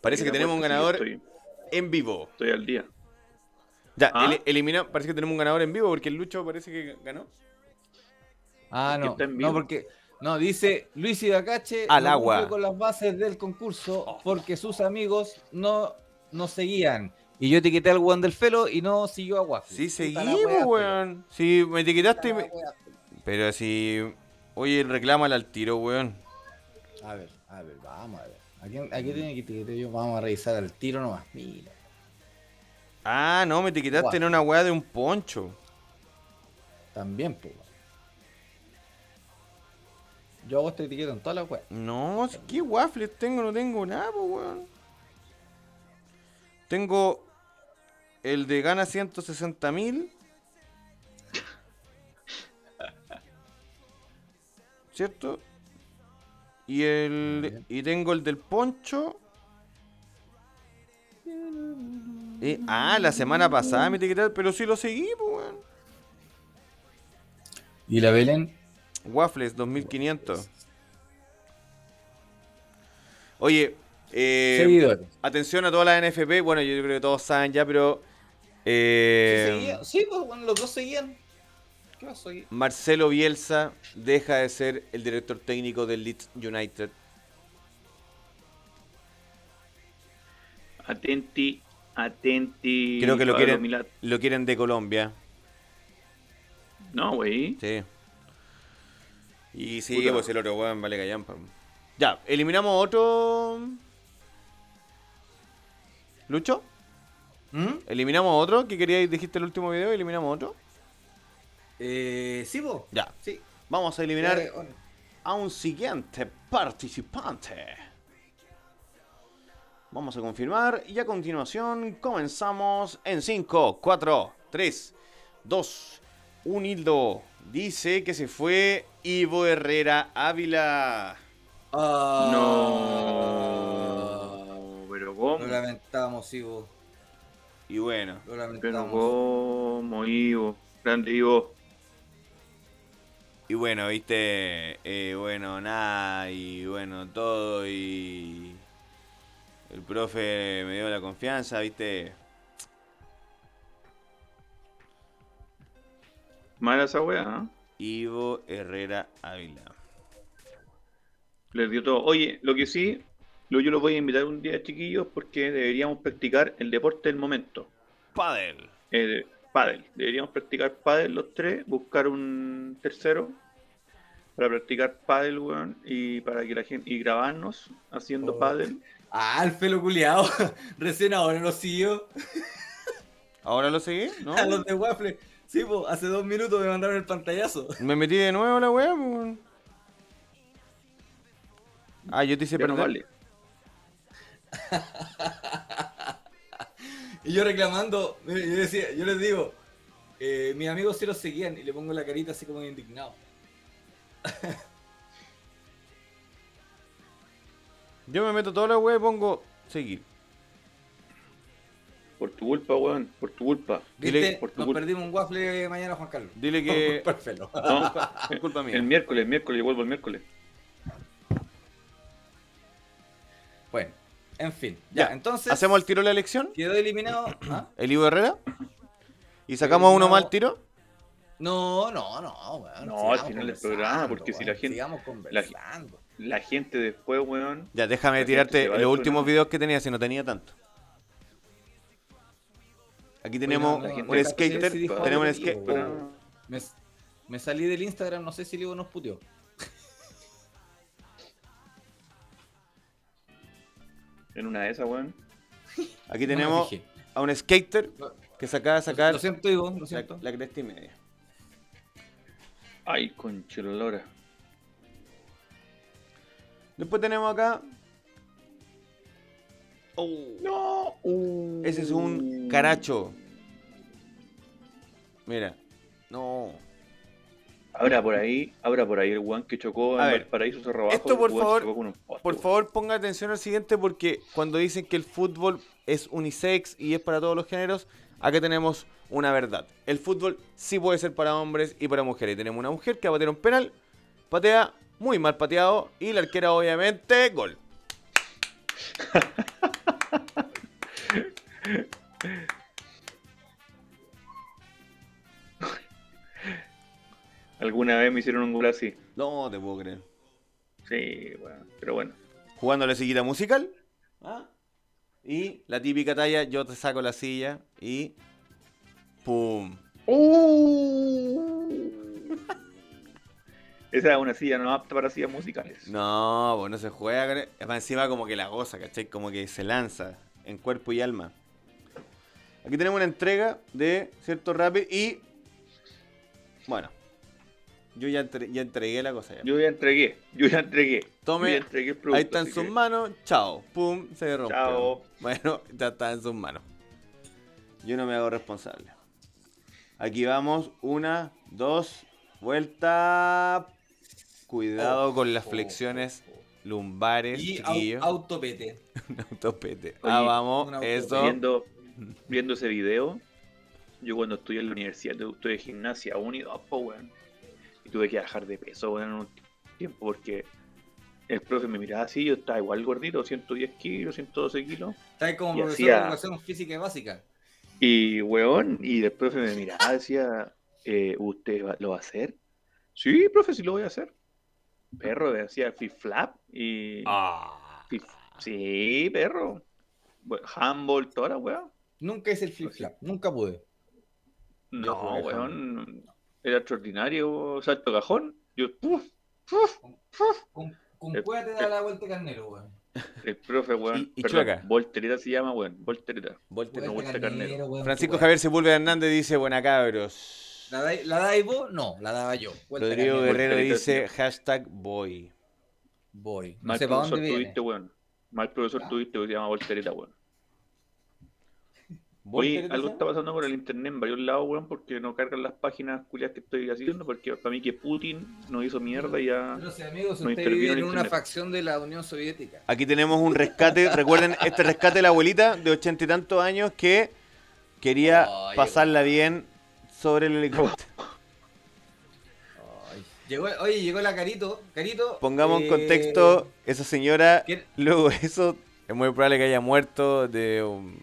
Parece que tenemos un ganador sí, en vivo. Estoy, estoy al día. Ya, ¿Ah? el- eliminó, parece que tenemos un ganador en vivo porque el Lucho parece que ganó. Ah, no. está en No, porque. No, dice Luis Ibacache Al no agua. con las bases del concurso porque sus amigos no nos seguían. Y yo etiqueté al weón del felo y no siguió a Waffles. Sí, wea, weón. Sí, me etiquetaste. me-. Pero si. Oye, reclámala al tiro, weón. A ver, a ver, vamos a ver. ¿A quién, a quién tiene que etiquetar yo? Vamos a revisar al tiro nomás. Mira. Ah, no, me etiquetaste en una weá de un poncho. También, pues. Yo hago esta etiqueta en todas las weas. No, ¿qué waffles tengo? No tengo nada, po, weón. Tengo el de gana 160 mil. ¿Cierto? Y el. Y tengo el del poncho. Eh, ah, la semana pasada me etiquetaron, pero sí lo seguí, pues, weón. ¿Y la Belén? Waffles 2500. Oye, eh, Seguidores. atención a toda la NFP. Bueno, yo creo que todos saben ya, pero. eh. Sí, pues bueno, los dos seguían. ¿Qué pasó aquí? Marcelo Bielsa deja de ser el director técnico del Leeds United. Atenti, atenti. Creo que lo Pablo quieren, lo quieren de Colombia. No, güey. Sí. Y sí, Puta. pues el otro weón vale callampa. Ya, eliminamos otro. ¿Lucho? ¿Mm? ¿Eliminamos otro? ¿Qué queríais? Dijiste el último video, eliminamos otro. Eh, sí, vos. Ya. Sí. Vamos a eliminar Eh, a un siguiente participante. Vamos a confirmar y a continuación comenzamos en 5, 4, 3, 2, 1 hildo. Dice que se fue Ivo Herrera Ávila. Ah. No. Pero cómo. Lo lamentamos, Ivo. Y bueno, Lo Pero lamentamos. cómo, Ivo. Grande Ivo. Y bueno, viste, eh, bueno, nada, y bueno, todo, y el profe me dio la confianza, viste. Mala esa weá, ¿ah? Ivo Herrera Ávila. Les dio todo. Oye, lo que sí, lo, yo los voy a invitar un día, chiquillos, porque deberíamos practicar el deporte del momento. Padel. Eh, pádel. Deberíamos practicar pádel los tres, buscar un tercero para practicar pádel, weón, y para que la gente y grabarnos haciendo Oh. pádel. Ah, el pelo culiado. Recién ahora lo siguió. ¿Ahora lo seguí? ¿No? A los de Waffle. Sí, pues, hace dos minutos me mandaron el pantallazo. Me metí de nuevo la weá, weón. Ah, yo te hice Ya no perder. vale. Y yo reclamando, yo, decía, yo les digo, eh, mis amigos sí los seguían y le pongo la carita así como indignado. Yo me meto toda la weá y pongo seguir. Por tu culpa, weón, por tu culpa. Dile- por tu Nos culpa. perdimos un waffle mañana, Juan Carlos. Dile que. Por pelo. No, Es culpa mía. el miércoles, el miércoles, yo vuelvo el miércoles. Bueno, en fin. Ya, Ya, entonces. ¿Hacemos el tiro de la elección? Quedó eliminado. ¿ah? ¿El Ivo Herrera? ¿Y sacamos a uno más al tiro? No, no, no, weón. No, al final del programa, porque si la gente- Sigamos conversando. La gente después, weón. Ya, déjame tirarte los últimos videos que tenía, si no tenía tanto. Aquí tenemos no, un skater, sí tenemos un algo de skate. Livo, Pero- Me, me salí del Instagram, no sé si Livo nos puteó. En una de esas, weón. Aquí No tenemos a un skater No. que se acaba de sacar Lo siento, Ivo, lo la, siento. la cresta y media. Ay, conchelolora. Después tenemos acá. No. Uh. Ese es un caracho. Mira. No. Ahora por ahí, ahora por ahí el weón que chocó A en ver, Valparaíso Cerro Abajo, esto, por favor, poste, Por favor, ponga atención al siguiente porque cuando dicen que el fútbol es unisex y es para todos los géneros, acá tenemos una verdad. El fútbol sí puede ser para hombres y para mujeres. Tenemos una mujer que va a patear un penal, patea muy mal pateado y la arquera obviamente gol. Alguna vez me hicieron un gol así. No te puedo creer. Sí, bueno, pero bueno. Jugando la sillita musical. ¿ah? Y la típica talla, yo te saco la silla y... ¡Pum! Esa es una silla no apta para sillas musicales. No, pues no se juega con él. Más encima como que la goza, ¿cachai? Como que se lanza en cuerpo y alma. Aquí tenemos una entrega de cierto Rapid y... Bueno. Yo ya, entre- ya entregué la cosa ya. Yo ya entregué, yo ya entregué. Tome, yo ya entregué el producto, Ahí está en sus que- manos. Chao. Pum. Se rompió. Chao. Bueno, ya está en sus manos. Yo no me hago responsable. Aquí vamos. Una, dos. Vuelta. Cuidado con las flexiones lumbares, Y au- autopete. Un autopete. Oye, ah, vamos. autopete. Eso. Viendo, viendo ese video, yo cuando estudié en la universidad, tu- estudié gimnasia 1 y 2, po, weón. Y tuve que bajar de peso, weón, en un tiempo porque el profe me miraba así, yo estaba igual gordito, 110 kilos, 112 kilos. Está como profesor de hacía- educación física y básica. Y, weón, y el profe me miraba, decía, eh, ¿usted lo va a hacer? Sí, profe, sí lo voy a hacer. Perro, hacía flip flap y... Ah. flip- Sí, perro. Handball, toda la weá. Nunca hice el flip flap, nunca pude. No, weón. Era extraordinario. Salto cajón. Yo, puf, puf. Con, con Eh, cueva te da la vuelta carnero, weón. El profe, weón. Y- y Perdón, chueca. Voltereta se llama, weón. Voltereta. Volte- no, vuelta carnero. weón, Francisco qué Javier Sepúlveda Hernández dice, buena cabros. weón. ¿La dais la dais vos? No, la daba yo. Vuelta Rodrigo carnero. Guerrero Voltereta, dice hashtag boy. Voy. No Mal sé para profesor dónde viene. tuviste, weón. Mal profesor Ah. tuviste, weón. Se llama Voltereta, weón. Oye, ¿Voltereta algo está pasando con el internet en varios lados, weón, porque no cargan las páginas culiadas que estoy haciendo, porque para mí que Putin nos hizo mierda y ya... Pero si amigos, No usted vive en en una facción de la Unión Soviética. Aquí tenemos un rescate. Recuerden este rescate de la abuelita de ochenta y tantos años que quería Ay, pasarla bien sobre el helicóptero. Llegó, oye, llegó la Carito. Carito. Pongamos en eh, contexto, esa señora, ¿quién- luego eso, es muy probable que haya muerto de un...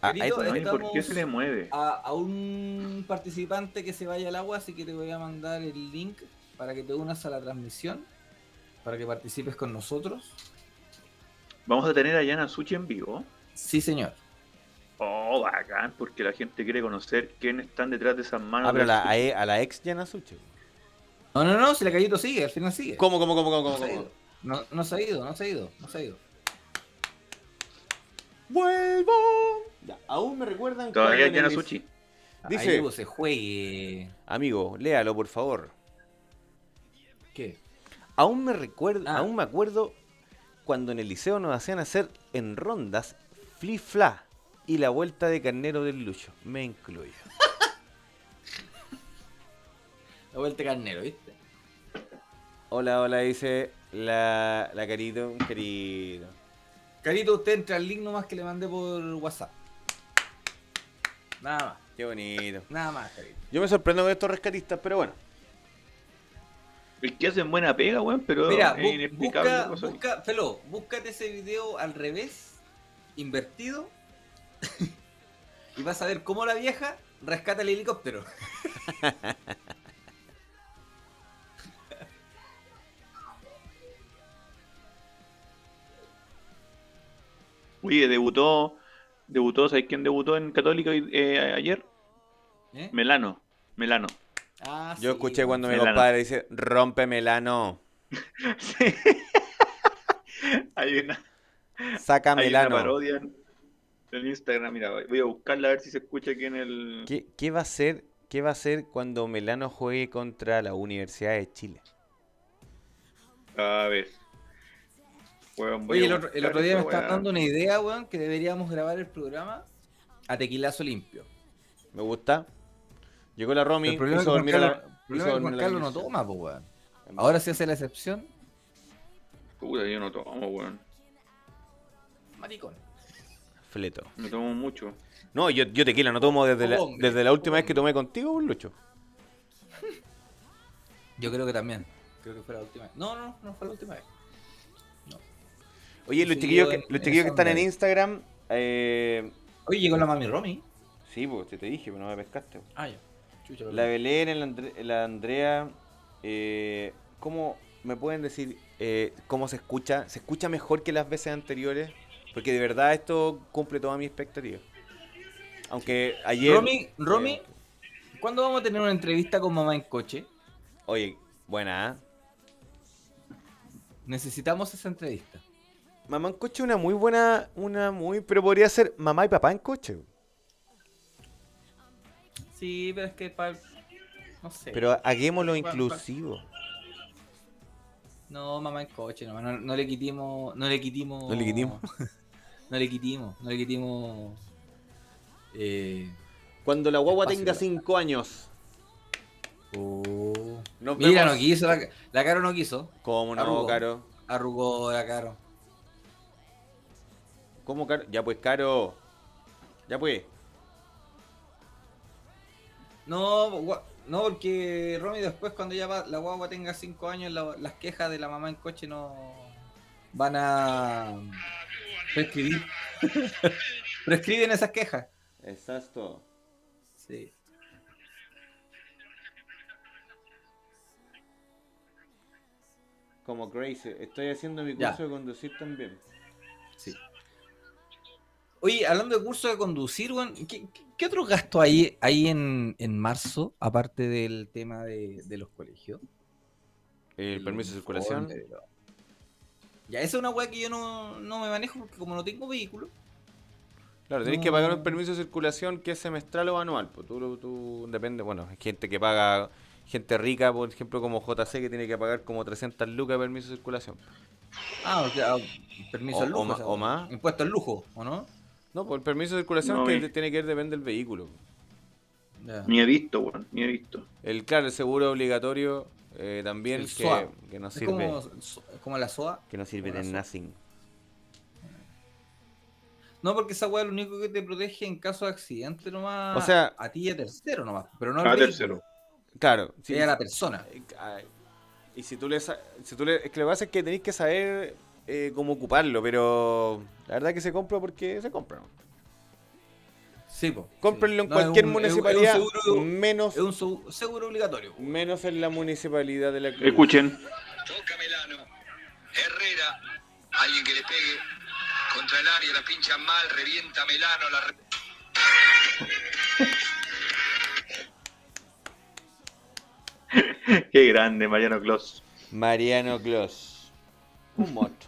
Ah, ahí Carito, está. Ay, ¿Por qué estamos- se le mueve? a, a un participante que se vaya al agua, así que te voy a mandar el link para que te unas a la transmisión, para que participes con nosotros. Vamos a tener a Yana Suchi en vivo. Sí, señor. Oh, bacán, porque la gente quiere conocer quiénes están detrás de esas manos. Ah, pero de la- Suchi. a, a la ex Yana Suche. No, no, no, si la Carito sigue, al final sigue. ¿Cómo, cómo, cómo, cómo, No cómo? se ha cómo? ido. No, no se ha ido, no se ha ido, no se ha ido. ¡Vuelvo! Ya, aún me recuerdan Todavía el- Suchi. Dice- Ahí luego se juegue. Amigo, léalo, por favor. ¿Qué? Aún me recuerdo, Ah. aún me acuerdo cuando en el liceo nos hacían hacer en rondas flip fla y la vuelta de carnero del Lucho. Me incluyo. La vuelta de carnero, ¿viste? Hola, hola, dice la, la carito, querido. Carito, usted entra al link nomás que le mandé por WhatsApp. Nada más, Qué bonito. nada más, Carito. Yo me sorprendo con estos rescatistas, pero bueno. El que hacen buena pega, weón, pero Mira, es inexplicable. busca, Felo, búscate ese video al revés, invertido, y vas a ver cómo la vieja rescata el helicóptero. Oye, debutó, debutó, ¿sabes quién debutó en Católica eh, ayer? ¿Eh? Melano, Melano. Ah, Yo sí, escuché cuando mi Melano. compadre dice, rompe Melano, Sí. hay una, saca hay una Melano. parodia en, en Instagram, mira, voy a buscarla a ver si se escucha aquí en el... ¿Qué, qué va a ser, ¿Qué va a hacer cuando Melano juegue contra la Universidad de Chile? A ver. Weón, Oye, el otro, el buscar otro día me esta estaba dando una idea, weón, que deberíamos grabar el programa a tequilazo limpio. Me gusta. Llegó la Romy, el problema es hizo que Juan dormir a Carlos, la- el problema es que Carlos no toma, pues, weón. Ahora se hace la excepción, Puta, yo no tomo, weón. maricón. Fleto. No tomo mucho. No, yo, yo tequila no tomo desde la, hombre, desde la última vez que tomé contigo, Lucho. Yo creo que también. Creo que fue la última vez. No, no, no fue la última vez. Oye, los chiquillos, que, los chiquillos que están en. Instagram, eh, Oye, llegó la mami Romy. sí, pues te, te dije, pero no me pescaste. Ah, ya. Chucha, La Belén, la, Andre- la Andrea, eh, ¿cómo me pueden decir eh, cómo se escucha? ¿Se escucha mejor que las veces anteriores? Porque de verdad esto cumple toda mi expectativa. Aunque ayer... Romy, Romy, eh, ¿cuándo vamos a tener una entrevista con mamá en coche? oye, buena, ¿ah? Necesitamos esa entrevista. Mamá en coche una muy buena, una muy... Pero podría ser mamá y papá en coche. Sí, pero es que para... No sé. Pero hagámoslo Pa- pa- inclusivo. No, mamá en coche, no, no, no le quitimos... No le quitimos... No le quitimos. no le quitimos, no le quitimos... Eh... Cuando la guagua tenga la- 5 años. oh. Nos Mira, vemos- no quiso, la, la Caro no quiso. ¿Cómo no, Arrugó. Caro? Arrugó la Caro. ¿Cómo, Caro? Ya pues, Caro. Ya pues. No, no, porque Romy después cuando ya va- la guagua tenga 5 años, la- las quejas de la mamá en coche no van a prescribir. Prescriben esas quejas. Exacto. Sí. Como Grace. Estoy haciendo mi Ya. curso de conducir también. Sí. Oye, hablando de curso de conducir, ¿qué, qué, qué otro gasto hay ahí en, en marzo, aparte del tema de, de los colegios? El permiso de circulación. Ya, esa es una weá que yo no, no me manejo porque como no tengo vehículo. Claro, tenés No. que pagar un permiso de circulación que es semestral o anual. Pues tú, tú depende, bueno, hay gente que paga, gente rica, por ejemplo, como JC, que tiene que pagar como 300 lucas de permiso de circulación. Ah, o sea, permiso O- al lujo. o más. Impuesto al lujo, ¿o no? No, pues el permiso de circulación No, que tiene que ver, depende del vehículo. Ya. Ni he visto, weón, ni he visto. El, claro, el seguro obligatorio eh, también, El que, no sirve, como, como la SOA. que no sirve de nothing. No, porque esa weá lo único que te protege en caso de accidente nomás. O sea- a ti y a tercero nomás. Pero no A tercero. Claro, sí. es a la persona. Eh, Y si tú le, si tú le, es que lo que pasa es que tenéis que saber eh, cómo ocuparlo, pero la verdad que se compra porque se compra. ¿no? Sí, po. Cómprenlo sí. en No, cualquier un- es un- municipalidad, Es un seguro, menos, es un segu- seguro obligatorio. po. menos en la municipalidad de la Cruz. Escuchen. Toca Melano. Herrera. Alguien que le pegue contra el área, la pincha mal, revienta Melano. La... re- Qué grande, Mariano Clos. Mariano Clos. Un monstruo.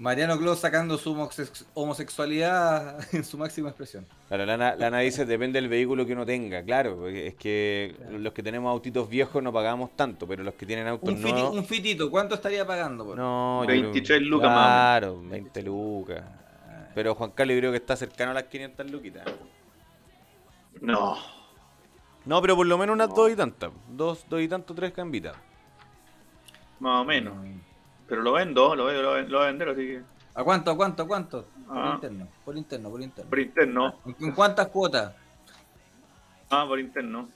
Mariano Clos sacando su homosex- homosexualidad en su máxima expresión. Claro, Lana, Lana dice, depende del vehículo que uno tenga. Claro, porque es que los que tenemos autitos viejos no pagamos tanto, pero los que tienen autos Un, fiti- nuevos... un fitito, ¿cuánto estaría pagando? por? No, yo creo- 23 lucas más. Claro, 20 lucas. Pero Juan Carlos yo creo que está cercano a las 500 luquitas. No. No, pero por lo menos unas No. dos y tantas. Dos, dos y tanto, tres cambitas. Más o menos. Pero lo vendo, lo, vendo, lo, vendo- lo voy a vender, así que. ¿A cuánto, a cuánto, a cuánto? Por Ah. interno, por interno, por interno. Por interno. ¿En- ¿En cuántas cuotas? Ah, por interno.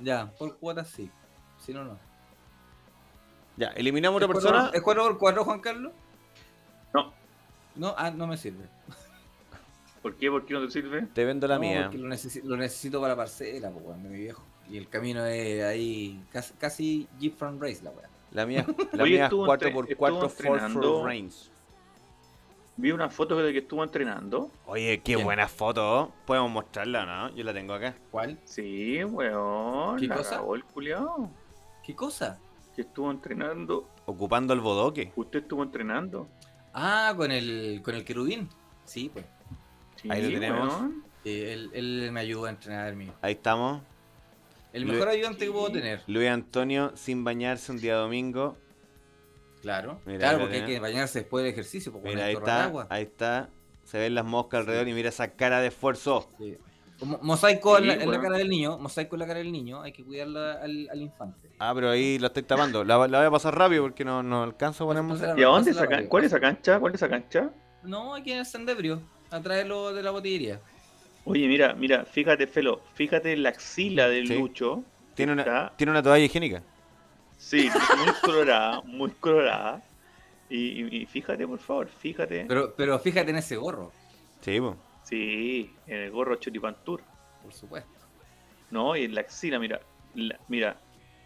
Ya, por cuotas sí. Si no, no. Ya, eliminamos otra ¿Es persona. cuatro- ¿Es 4 por 4 Juan Carlos? No. No, ah, no me sirve. ¿Por qué? ¿Por qué no te sirve? Te vendo la No, mía. porque lo, necesi- lo necesito para la parcela, po, weón, de mi viejo. Y el camino es ahí, casi, casi Jeep Front Race, la weá. La mía, la Oye, mía es estuvo 4x4 entre- Ford Reigns. Vi una foto de que estuvo entrenando. Oye, qué ¿Quién? buena foto. Podemos mostrarla, ¿no? Yo la tengo acá. ¿Cuál? Sí, weón. ¿Qué la cosa? cagó el culiao. ¿Qué cosa? Que estuvo entrenando. Ocupando el bodoque. Usted estuvo entrenando. Ah, con el, con el querubín. Sí, pues. Sí, Ahí lo tenemos. weón. Sí, él, él me ayudó a entrenar el mío. Ahí estamos. El Lu- mejor ayudante que puedo tener. Luis Antonio sin bañarse un día domingo. Claro. Mira, claro, lo porque hay que bañarse después del ejercicio. Porque Mira, ahí de está. agua. Ahí está. Se ven las moscas alrededor y mira esa cara de esfuerzo. Sí. Mosaico en, Sí, la, en la cara del niño. Mosaico en la cara del niño. Hay que cuidarla al, al infante. Ah, pero ahí la estoy tapando. La, la voy a pasar rápido porque no, no alcanzo a poner. Pásala ¿Y a dónde rápido. ¿Cuál es esa cancha? ¿Cuál es esa cancha? No, aquí en el Sandebrio. A traerlo de la botillería. Oye, mira, mira, fíjate, Felo, fíjate en la axila del Sí. Lucho. Tiene una, Está- tiene una toalla higiénica. Sí, muy colorada, muy colorada. Y, y- y fíjate, por favor, fíjate. Pero, pero fíjate en ese gorro, Sí. Sí, en el gorro Choripantur. por supuesto. No, y en la axila, mira, la- mira,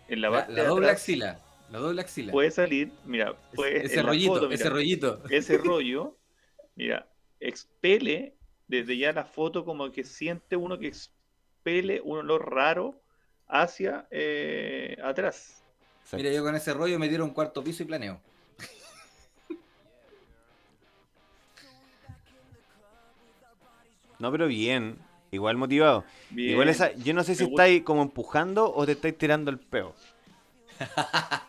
en la La, parte la de doble atrás axila. La doble axila. puede salir, mira, puede, ese rollito, foto, ese rollito. ese rollo, mira, expele desde ya la foto como que siente uno que expele un olor raro hacia eh, atrás. Exacto. Mira, yo con ese rollo me dieron cuarto piso y planeo. No, pero bien. Igual motivado. Bien. Igual esa, yo no sé si estáis como empujando o te estáis tirando el peo.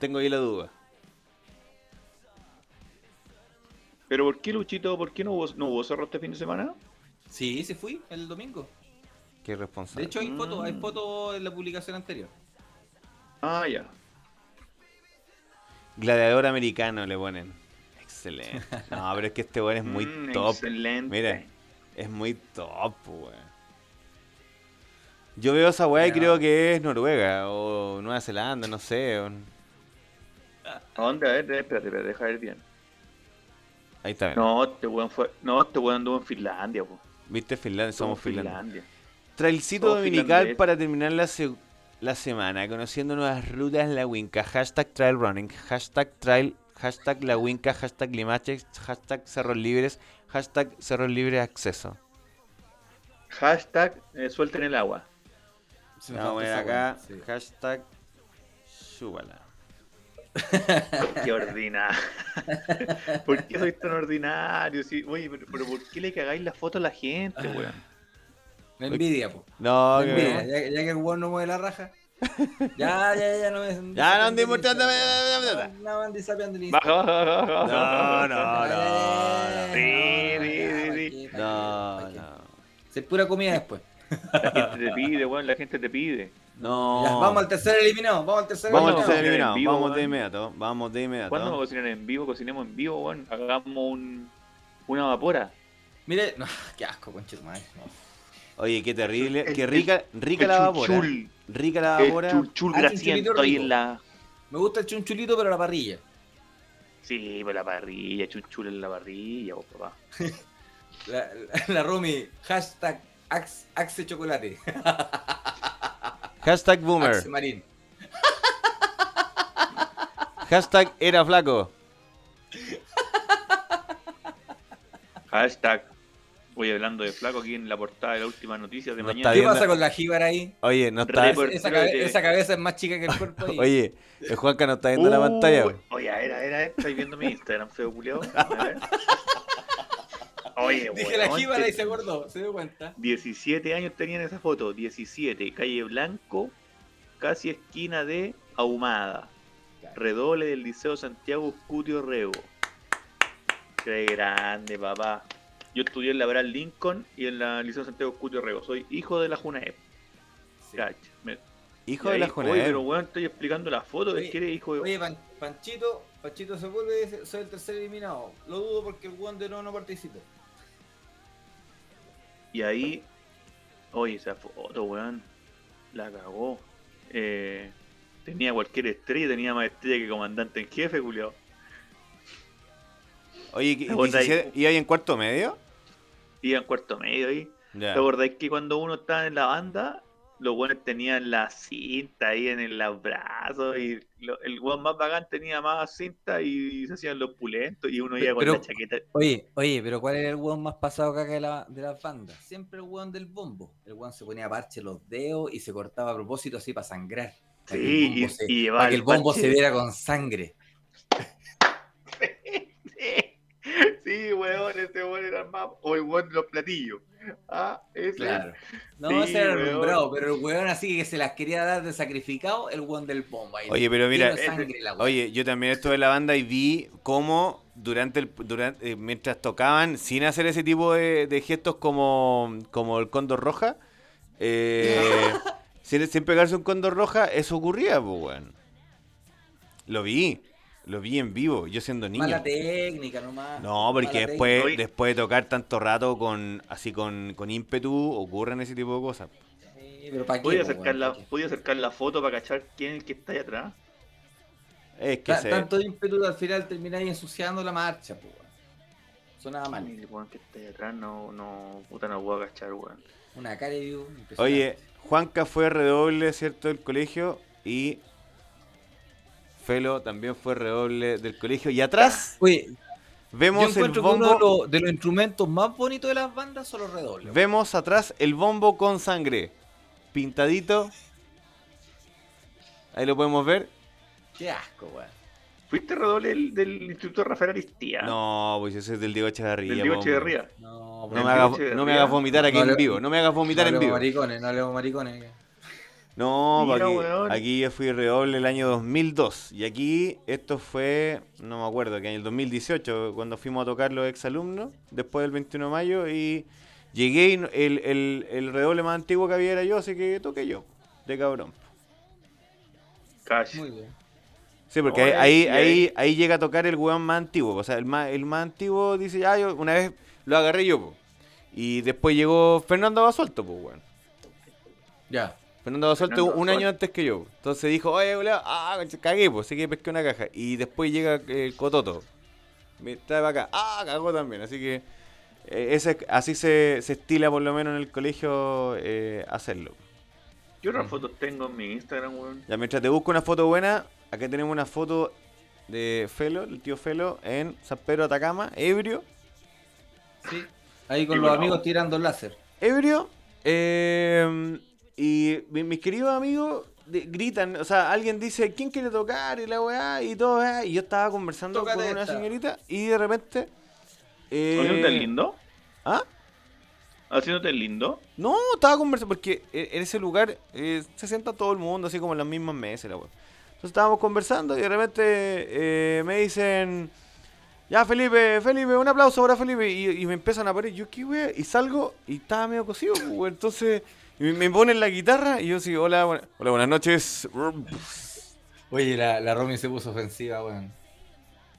Tengo ahí la duda. Pero ¿por qué Luchito, por qué no hubo, no hubo cerro este fin de semana? Sí, sí fui el domingo. Qué De responsable. hecho, hay fotos, hay Mm. fotos en la publicación anterior. Ah, ya. Gladiador americano le ponen. Excelente. No, pero es que este weón es muy Mm, top. Excelente. Mira, es muy top, weón. Yo veo esa weá y creo que es Noruega o Nueva Zelanda, no sé. o- ¿A dónde? A ver, espérate, espérate, deja ver bien. Ahí está. bien. No, este weón fue. No, este weón anduvo en Finlandia, po. ¿Viste? Finlandia, somos en Finlandia. Trailcito Somos dominical finlandeses. para terminar la, se- la semana, conociendo nuevas rutas en la Winca. Hashtag trail running, hashtag trail, hashtag la Winca, hashtag Limachex, hashtag cerros libres, hashtag cerros libres acceso. Hashtag eh, suelten el agua. Se poner esa acá, sí. hashtag súbala. Qué ordinario. ¿Por qué soy tan ordinario? Sí, oye, pero, pero ¿por qué le cagáis la foto a la gente, weón? Me envidia, po. No, Me que- envidia. Ya, ya que el weón no mueve la raja. Ya, ya, ya, no me. Ya, no andemos No, tratando- no, andi sapeando el Baja, baja, baja. No, no, no, Sí, sí, sí, ¿pa' sí. qué, pa' qué, no, no. Se pura comida después. La gente te pide, weón, la gente te pide. No. Ya, vamos al tercer eliminado, vamos al tercer Vamos ¿Cuándo al tercer eliminado, vivo, vamos de inmediato, vamos de inmediato. ¿Cuándo vamos a cocinar en vivo? Cocinemos en vivo, weón. Hagamos un, una vapora. Mire, no, qué asco, conche tu madre. no. Oye, qué terrible, El- qué el- rica, rica el la vapora. chunchul, Rica la El vapora. grasiento chunchulito ahí rico. en la... Me gusta el chunchulito, pero la parrilla. Sí, pues la parrilla, chunchul en la parrilla, vos, papá. La, la, la Romy, hashtag Axe, Axe Chocolate. Hashtag boomer. Axe Marín. Hashtag era flaco. Hashtag. Voy hablando de flaco aquí en la portada de la última noticia de No mañana. ¿Qué pasa con la jíbara ahí? Oye, no está. Esa, cabe- cabeza es más chica que el cuerpo ahí. Oye, el Juanca no está viendo la Uh, pantalla. Oye, era, era, estáis viendo mi Instagram, feo culiao. Oye, Dije la jíbara y se acordó, se dio cuenta. 17 años tenía en esa foto, 17, calle Blanco, casi esquina de Ahumada, Claro. redoble del Liceo Santiago Cutio Rego. Qué grande, papá. Yo estudié en la Abraham Lincoln y en la Liceo Santiago Cutio Rego. Soy hijo de la Junaep. Sí. Me- Hijo de la Junaed. Oye, pero weón, estoy explicando la foto Oye, que eres hijo de. Oye, Pan- Panchito, Panchito se vuelve y dice, soy el tercer eliminado. Lo dudo porque el weón de no no participó. Y ahí, oye, esa foto, weón, la cagó. Eh, tenía cualquier estrella, tenía más estrella que comandante en jefe, Julio. Oye, ¿qué- ¿Te acordáis? 17 ¿y ahí en cuarto medio? Iba en cuarto medio ahí. Ya. ¿Te acordáis que cuando uno estaba en la banda, los buenos tenían la cinta ahí en el los brazos y lo- el weón más bacán tenía más cinta y se hacían los pulentos y uno iba con la chaqueta. Oye, oye, pero ¿cuál era el weón más pasado caca de, la, de las bandas? Siempre el weón del bombo. El weón se ponía parche los dedos y se cortaba a propósito así para sangrar. Para que el bombo y, se- y para que el bombo se viera con sangre. Sí, weón, ese weón era el más. O el weón de los platillos. Ah, ese. Claro. No, Sí, ese era weón. alumbrado, pero el weón así que se las quería dar de sacrificado, el weón del bombo. Ahí, Oye, pero mira, sangre weá. Oye, yo también estuve en la banda y vi cómo durante el durante eh, mientras tocaban sin hacer ese tipo de, de gestos como como el cóndor roja, eh, sin, sin pegarse un cóndor roja, eso ocurría, pues weón. Lo vi, lo vi en vivo, yo siendo niño. Mala técnica nomás. No, porque Mala después, después de tocar tanto rato con así con, con ímpetu, ocurren ese tipo de cosas. Sí, pero ¿para qué? Podía po, acercar, weón? la, ¿Pa' qué? podía acercar la foto para cachar quién es el que está ahí atrás. Es que Ta- se, Tanto ímpetu al final termináis ensuciando la marcha, pues. Sonaba mal. El weón que está ahí atrás no, no, puta, no puedo cachar, weón. Una cara de. Oye, Juanca fue redoble, ¿cierto? Del colegio y Felo también fue redoble del colegio. Y atrás Oye, yo vemos el encuentro que uno de bombo, los, de los instrumentos más bonitos de las bandas son los redobles. vemos atrás el bombo con sangre, pintadito. Ahí lo podemos ver. Qué asco, weón. ¿Fuiste redoble del, del Instituto Rafael Aristía? No, pues ese es del Diego Echeverría. Del Diego Echeverría. No, No pues, me, hagas, Echeverría. no me hagas vomitar aquí No en le- vivo. No me hagas vomitar no en vivo. maricones, no hablemos maricones. No, Mira, aquí, weón. aquí yo fui redoble el año 2002. Y aquí esto fue, no me acuerdo, que en el 2018, cuando fuimos a tocar los exalumnos, después del 21 de mayo. Y llegué y el, el, el redoble más antiguo que había era yo, así que toqué yo, de cabrón. Cash. Muy bien. Sí, porque Oye, ahí, ahí, ahí, ahí llega a tocar el weón más antiguo. O sea, el más, el más antiguo dice, ya, yo una vez lo agarré yo, po. Y después llegó Fernando Basualto, pues, weón. Ya. Fernando Basualto Fernando un año antes que yo. Entonces dijo, oye, boludo, ah, cagué, pues, así que pesqué una caja. Y después llega el Cototo. Me trae para acá, ah, cagó también. Así que eh, ese, así se, se estila por lo menos en el colegio eh, hacerlo. ¿Qué otras fotos tengo en mi Instagram, weón? Ya mientras te busco una foto buena, acá tenemos una foto de Felo, el tío Felo, en San Pedro Atacama, ebrio. Sí. Ahí con Y los bueno. amigos tirando láser. ebrio. eh, y mi- mis queridos amigos de- gritan, o sea, alguien dice, ¿quién quiere tocar? Y la weá, y todo, weá, y yo estaba conversando Tócate con una esta. señorita, y de repente. eh, ¿Haciéndote lindo? ¿Ah? ¿Haciéndote lindo? No, estaba conversando, porque e- en ese lugar eh, se sienta todo el mundo, así como en las mismas mesas, la weá. Entonces estábamos conversando y de repente eh, me dicen, ya Felipe, Felipe, un aplauso para Felipe. Y, y me empiezan a parar, yo qué wea, y salgo y estaba medio cosido, pues, weón. entonces y me, ponen la guitarra y yo sí, hola, buena- hola, buenas noches. Oye, la, la Romy se puso ofensiva, weón.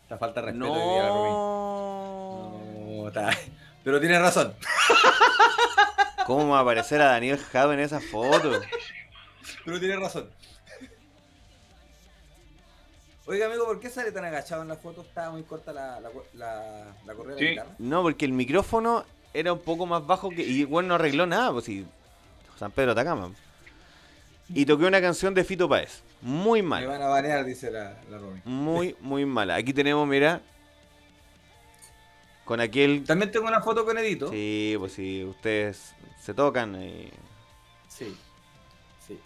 La falta de respeto que tiene la Romy. No. No, está. Pero tienes razón. ¿Cómo va a aparecer a Daniel Jave en esa foto? Pero tienes razón. Oiga, amigo, ¿por qué sale tan agachado en la foto? Estaba muy corta la, la, la, la correa de Sí. la guitarra. No, porque el micrófono era un poco más bajo que. Y igual no arregló nada, pues sí. San Pedro Atacama. Y toqué una canción de Fito Páez. Muy Me mala. van a banear, dice la, la Romy. Muy, muy mala. Aquí tenemos, mira. Con aquel. También tengo una foto con Edito. Sí, pues sí, ustedes se tocan. Y... Sí. Sí.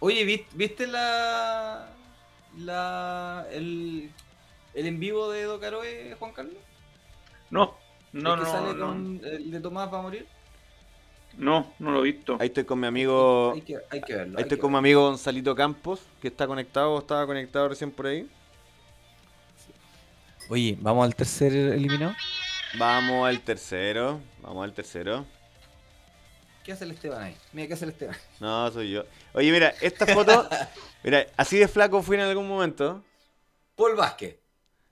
Oye, ¿viste, viste la. la. el. el en vivo de Do Caroe, Juan Carlos? No, no, ¿El que no, sale no, con el de Tomás va a morir? No, no lo he visto. Ahí estoy con mi amigo. Hay que, hay que verlo. Ahí hay estoy que con mi amigo Gonzalito Campos, que está conectado, estaba conectado recién por ahí. Oye, ¿vamos al tercer eliminado? Vamos al tercero. Vamos al tercero. ¿Qué hace el Esteban ahí? Mira, ¿qué hace el Esteban? No, soy yo. Oye, mira, esta foto. mira, así de flaco fui en algún momento. Paul Vázquez.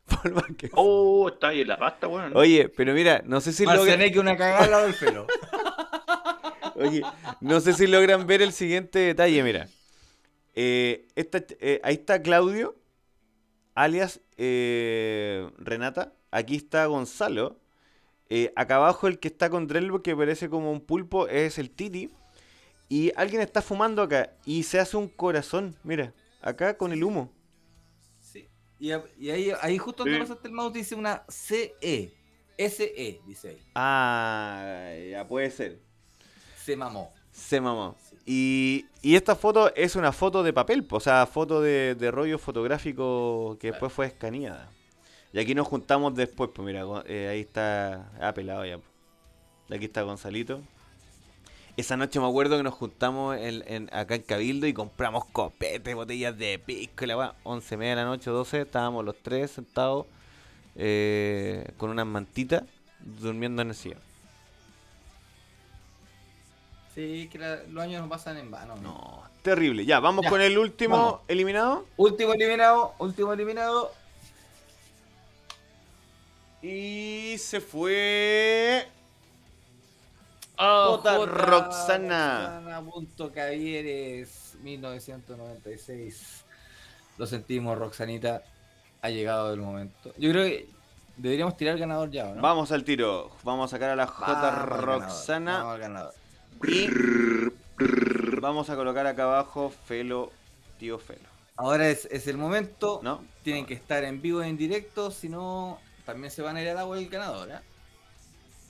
Paul Vázquez. Oh, está ahí en la pasta, weón. Oye, pero mira, no sé si logran, Marcianeque una cagada al lado del pelo. oye, no sé si logran ver el siguiente detalle, mira. Eh, esta- eh, ahí está Claudio. alias eh, Renata. Aquí está Gonzalo. Eh, acá abajo el que está con Drelbo, que parece como un pulpo, es el Titi. Y alguien está fumando acá y se hace un corazón, mira, acá con el humo. Sí. Y, ahí, ahí justo donde Sí. pasaste el mouse dice una CE. SE, dice ahí. Ah, ya puede ser. Se mamó. Se mamó. Y, y esta foto es una foto de papel, o sea, foto de, de rollo fotográfico que después fue escaneada. Y aquí nos juntamos después, pues mira, eh, ahí está, ah, pelado ya. po. Aquí está Gonzalito. Esa noche me acuerdo que nos juntamos en, en- acá en Cabildo y compramos copetes, botellas de pisco y la weá. 11 y media de la noche, 12, estábamos los tres sentados eh, con unas mantitas durmiendo en el sillón. Sí, que la- los años no pasan en vano. No, terrible. Ya, vamos Ya, con el último vamos. eliminado. Último eliminado, último eliminado. Y se fue. Oh, J. Roxana. Roxana punto Cavieres, 1996. Lo sentimos, Roxanita. Ha llegado el momento. Yo creo que deberíamos tirar ganador ya, ¿o ¿no? Vamos al tiro. Vamos a sacar a la Vamos J. al ganador, Roxana. Vamos al ganador. Y vamos a colocar acá abajo Felo, tío Felo. Ahora es, es el momento. ¿No? Tienen que estar en vivo y en directo, si no, también se van a ir al agua el ganador. ¿eh?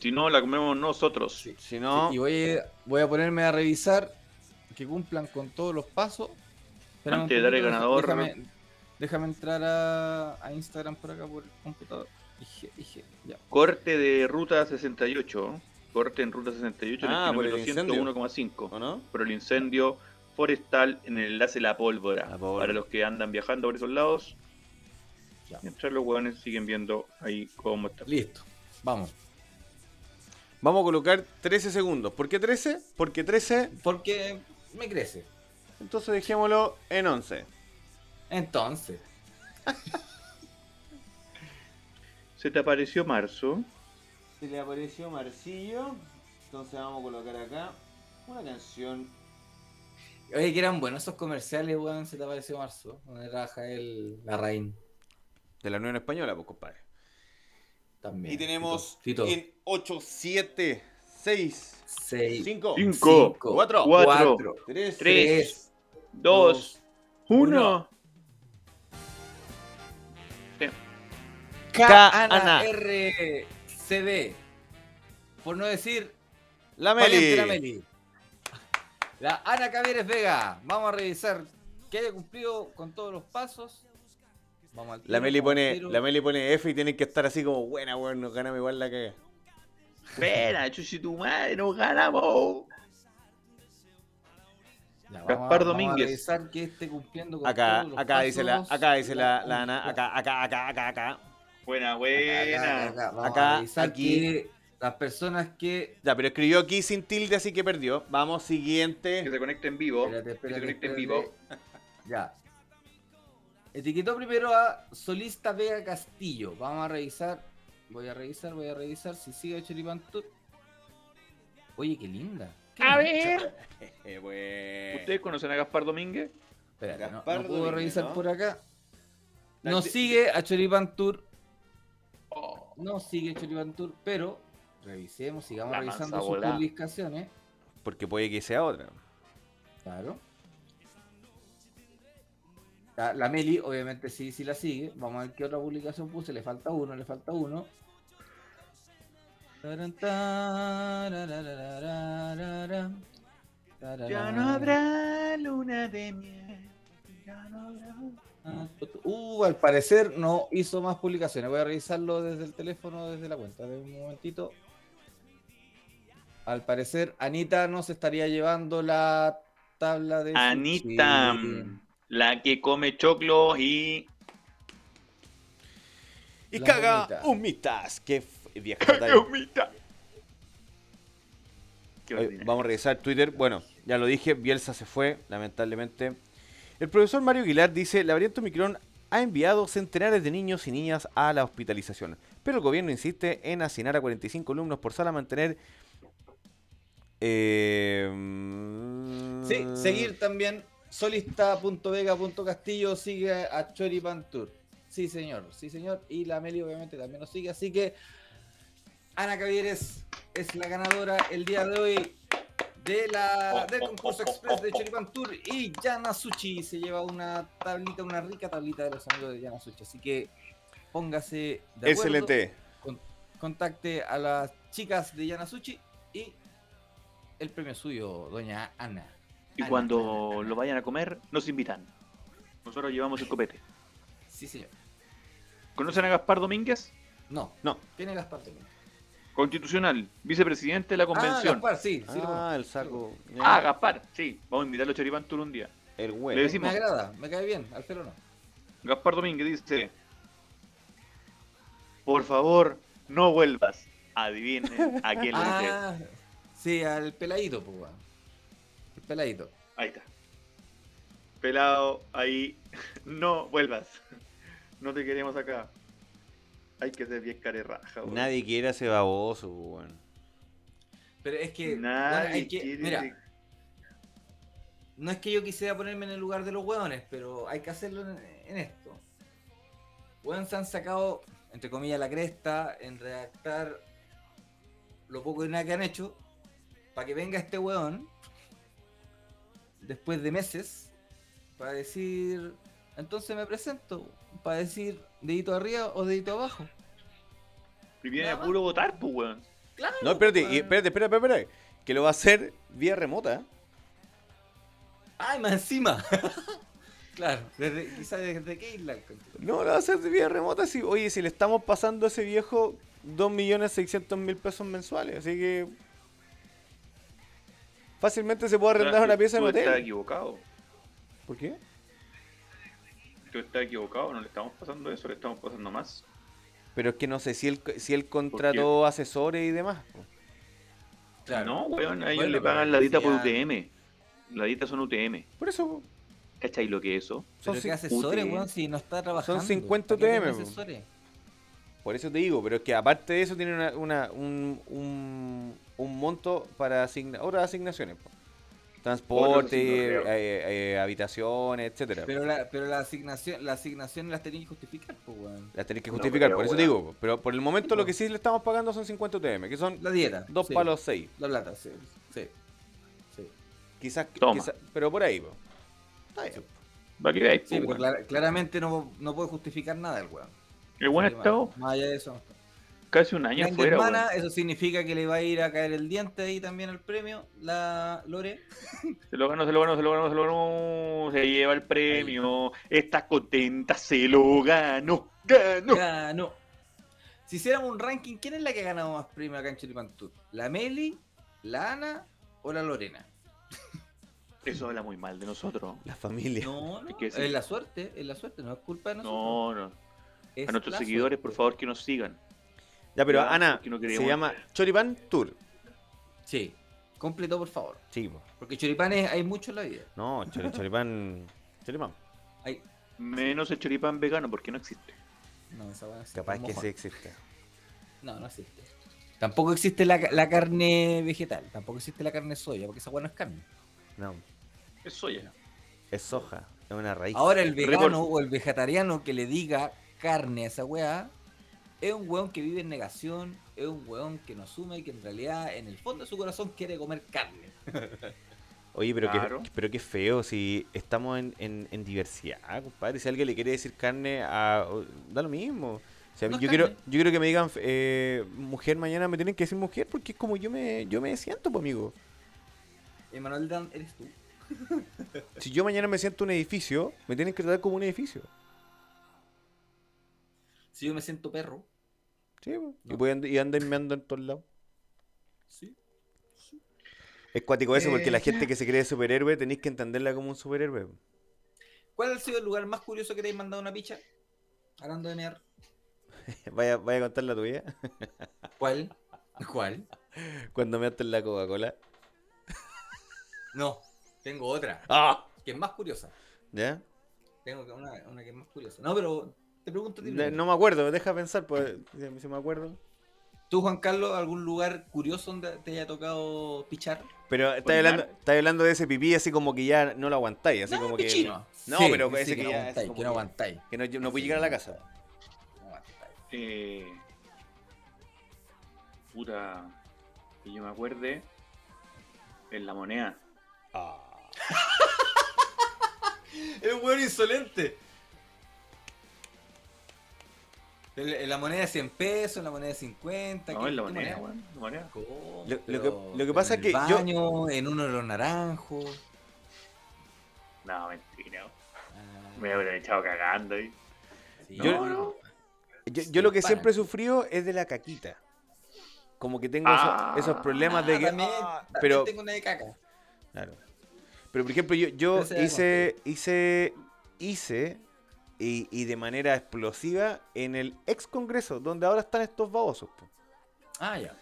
Si no, la comemos nosotros. Sí. Si no, Y voy a, voy a ponerme a revisar que cumplan con todos los pasos. Espérame Antes de dar el ganador, Déjame, déjame entrar a, a Instagram por acá por el computador. Ige, ige, ya. Corte de ruta 68. Corte en ruta 68 Ah, en el kilómetro incendio. 101,5. ¿o no? Por el incendio forestal en el enlace La Pólvora. La Pólvora. Para los que andan viajando por esos lados. Ya. Mientras los hueones siguen viendo ahí cómo está. Listo, vamos. Vamos a colocar 13 segundos. ¿Por qué 13? Porque 13, Porque me crece. entonces dejémoslo en 11. Entonces, Se te apareció marzo. Se le apareció Marcillo. Entonces vamos a colocar acá una canción. oye, que eran buenos esos comerciales, weón. Se te apareció marzo. Donde trabaja el Larraín De la Unión Española, pues compadre. también. Y tenemos Fito, Fito. en 8, 7, 6, Seis, 5, Cinco, cinco, 4, cuatro, 3, tres, tres, Dos, uno. K-Ana RCB. Por no decir La la Meli. Meli. La Ana Cavieres Vega. Vamos a revisar que haya cumplido con todos los pasos. Vamos al La Meli vamos pone, tiro. la Meli pone F y tienen que estar así como buena, weón, nos ganamos igual la que. Espera, chuchi tu madre, nos ganamos. Ya, vamos a- Gaspar vamos Domínguez. A revisar que esté cumpliendo con Acá, todos los acá dice la, acá dice la, la Ana, acá, acá, acá, acá, acá. Buena, buena. acá, a aquí. que las personas que. Ya, pero escribió aquí sin tilde, así que perdió. Vamos, Que siguiente. se conecte en vivo. Espérate, que se espérate, conecte en espérate. vivo. Ya. Etiquetó primero a Solista Vega Castillo. Vamos a revisar. Voy a revisar, voy a revisar si sigue Choripan Tour. Oye, qué linda. Qué A linda. ver. Eh, bueno. ¿Ustedes conocen a Gaspar Domínguez? Espérate, no- Gaspar no, puedo Domínguez, revisar ¿no? por acá. No de- sigue a Choripan Tour. Oh, No sigue Choripan Tour, pero revisemos, sigamos La revisando sus publicaciones. Porque puede que sea otra. Claro. La, la Meli, obviamente, sí, sí la sigue. Vamos a ver qué otra publicación puse. Le falta uno, le falta uno. Ya no habrá luna de miel. Ya no habrá. Uh, al parecer no hizo más publicaciones. Voy a revisarlo desde el teléfono, desde la cuenta. De un momentito. Al parecer, Anita nos estaría llevando la tabla de. Anita, sushi. la que come choclo y. Y La caga humita. humitas. Qué f- vieja batalla. humita! Qué Oye, ordinario. Vamos a revisar Twitter. Bueno, ya lo dije, Bielsa se fue, lamentablemente. El profesor Mario Aguilar dice, la variante Omicron ha enviado centenares de niños y niñas a la hospitalización, pero el gobierno insiste en hacinar a 45 alumnos por sala a mantener... eh, Sí, seguir también solista.vega.castillo sigue a Choripan Tour. Sí, señor, sí, señor. Y la Meli obviamente también nos sigue. Así que Ana Cavieres es la ganadora el día de hoy de la, del concurso express de Choripan Tour. Y Yana Suchi se lleva una tablita, una rica tablita de los amigos de Yana Suchi. Así que póngase de acuerdo. Excelente. con- contacte a las chicas de Yanasuchi y el premio suyo, doña Ana. Y Ana, cuando Ana, Ana. lo vayan a comer, nos invitan. Nosotros llevamos el copete. Sí, señor. ¿Conocen a Gaspar Domínguez? No, No. ¿quién es Gaspar también? Constitucional, vicepresidente de la Ah, convención. Gaspar, sí, sí. Ah, el saco. Ah, Gaspar, sí. Vamos a invitarlo a Choripán Tour un día. El Le güey. Me decimos- agrada, me cae bien, al pelo no. Gaspar Domínguez dice: Por favor, no vuelvas. Adivinen a quién le. Ah, sí, al peladito, pues. El peladito. Ahí está. Pelado, ahí. No vuelvas. No te queremos acá. Hay que ser bien carerraja, weón. Nadie quiere a ese baboso, weón. Pero es que, Nadie hay que- quiere. mira, no es que yo quisiera ponerme en el lugar de los hueones, pero hay que hacerlo en, en esto. Weón, se han sacado, entre comillas, la cresta en redactar lo poco y nada que han hecho para que venga este weón después de meses para decir, entonces me presento, para decir dedito arriba o dedito abajo. Nada a puro votar, pues, weón. Claro. No, espérate, y- weón. espérate, espérate, espérate. Que lo va a hacer vía remota. ¡Ay, más encima! claro, desde, quizás desde qué isla. No, lo va a hacer de vía remota. Si, oye, si le estamos pasando a ese viejo 2.600.000 pesos mensuales. Así que. Fácilmente se puede arrendar una pieza en Tú estás hotel. equivocado. ¿Por qué? Tú estás equivocado. No le estamos pasando eso, le estamos pasando más. Pero es que no sé si él, si él contrató asesores y demás. No, weón, a ellos Bueno, le pagan la dita por UTM. La dita son UTM. Por eso. ¿Cachai lo que es eso? son, Pero qué asesores, UTM. weón, si no está trabajando. cincuenta ¿Para qué UTM, por eso te digo, pero es que aparte de eso tiene una, una- un, un, un monto para asigna- otras asignaciones. po. Transporte, asignaciones. eh, eh, habitaciones, etcétera. Pero la, pero la asignación, la asignación las tenéis que justificar, pues, weón. Las tenés que No, justificar, por eso weón. te digo. Pero por el momento lo que sí le estamos pagando son 50 UTM, que son La dieta. dos sí. palos seis. La plata, sí. Sí. sí. Quizás, pero por ahí, po. Está bien. Para que veáis, Sí, pero weón. clara- claramente no, no puede justificar nada el weón. El buen estado Más allá de eso. no está. Casi un año Grande afuera, hermana, eso significa que le va a ir a caer el diente ahí también al premio, la Lore. Se lo ganó, se lo ganó, se lo ganó, se lo ganó. Se lleva el premio. Está contenta, se lo ganó. Ganó. Ganó. Si hiciéramos un ranking, ¿quién es la que ha ganado más premios acá en Chiripan Tour? ¿La Meli, la Ana o la Lorena? Eso habla muy mal de nosotros. La familia. No, no, Es la suerte, es la suerte, no es culpa de nosotros. No, no. es A nuestros seguidores, por favor, que nos sigan. Ya, pero Ya, Ana, no se llama Choripan Tour. Sí, completo por favor. Sí, po. Porque choripanes hay mucho en la vida. No, chori- Choripan. Choripan. Hay... Menos el choripán vegano, porque no existe. No, esa weá no existe, Capaz que sí existe. No, no existe. Tampoco existe la, la carne vegetal, tampoco existe la carne soya, porque esa weá no es carne. No, Es soya. es soja. Es una raíz. Ahora el vegano o el vegetariano que le diga carne a esa weá es un weón que vive en negación, es un weón que no asume que en realidad en el fondo de su corazón quiere comer carne. Oye, pero, Claro. qué, pero qué feo si estamos en, en- en diversidad, compadre. Si alguien le quiere decir carne, a, da lo mismo. O sea, No yo, quiero, yo quiero que me digan eh, mujer mañana, me tienen que decir mujer porque es como yo me, yo me siento, pues, amigo. Emanuel Dan, eres tú. Si yo mañana me siento un edificio, me tienen que tratar como un edificio. Si yo me siento perro, Sí, y, No. voy and- y ando meando en todos lados. sí. Es cuático eso porque Eh, la gente que se cree superhéroe tenéis que entenderla como un superhéroe. ¿Cuál ha sido el lugar más curioso que te hayas mandado una picha? Hablando de mear. Vaya, vaya a contar la tuya. ¿Cuál? ¿Cuál? Cuando me en la Coca-Cola. No, tengo otra, ¡Ah! que es más curiosa. ¿Ya? Tengo que- una, una que es más curiosa. No, pero te pregunto a ti. Ne- primero. No me acuerdo, deja pensar, pues, si si me acuerdo. ¿Tú, Juan Carlos, algún lugar curioso donde te haya tocado pichar? Pero estás hablando, estás hablando de ese pipí así como que ya no lo aguantáis, así no, como pichino. que. No, Sí, pero sí, ese que, que no aguantáis, que no que- aguantáis. Que no, no puede llegar a la casa. No. Eh, puta, que yo me acuerde, en la moneda. Es un weón insolente. La moneda de 100 pesos, en la moneda de 50. No, ¿qué- en la moneda, weón. la moneda. Lo- lo que- lo que pasa en es que el yo- baño, En uno de los naranjos. No, mentira. Ah, Me habrían echado cagando ahí. sí, Yo- no. Yo, yo lo que Para. siempre he sufrido es de la caquita. Como que tengo Ah. esos, esos problemas de Ah, que. también, ah, también pero, tengo una de caca. claro. Pero por ejemplo, yo, yo hice, hice, hice, y, y de manera explosiva en el ex congreso, donde ahora están estos babosos. po. Ah, ya.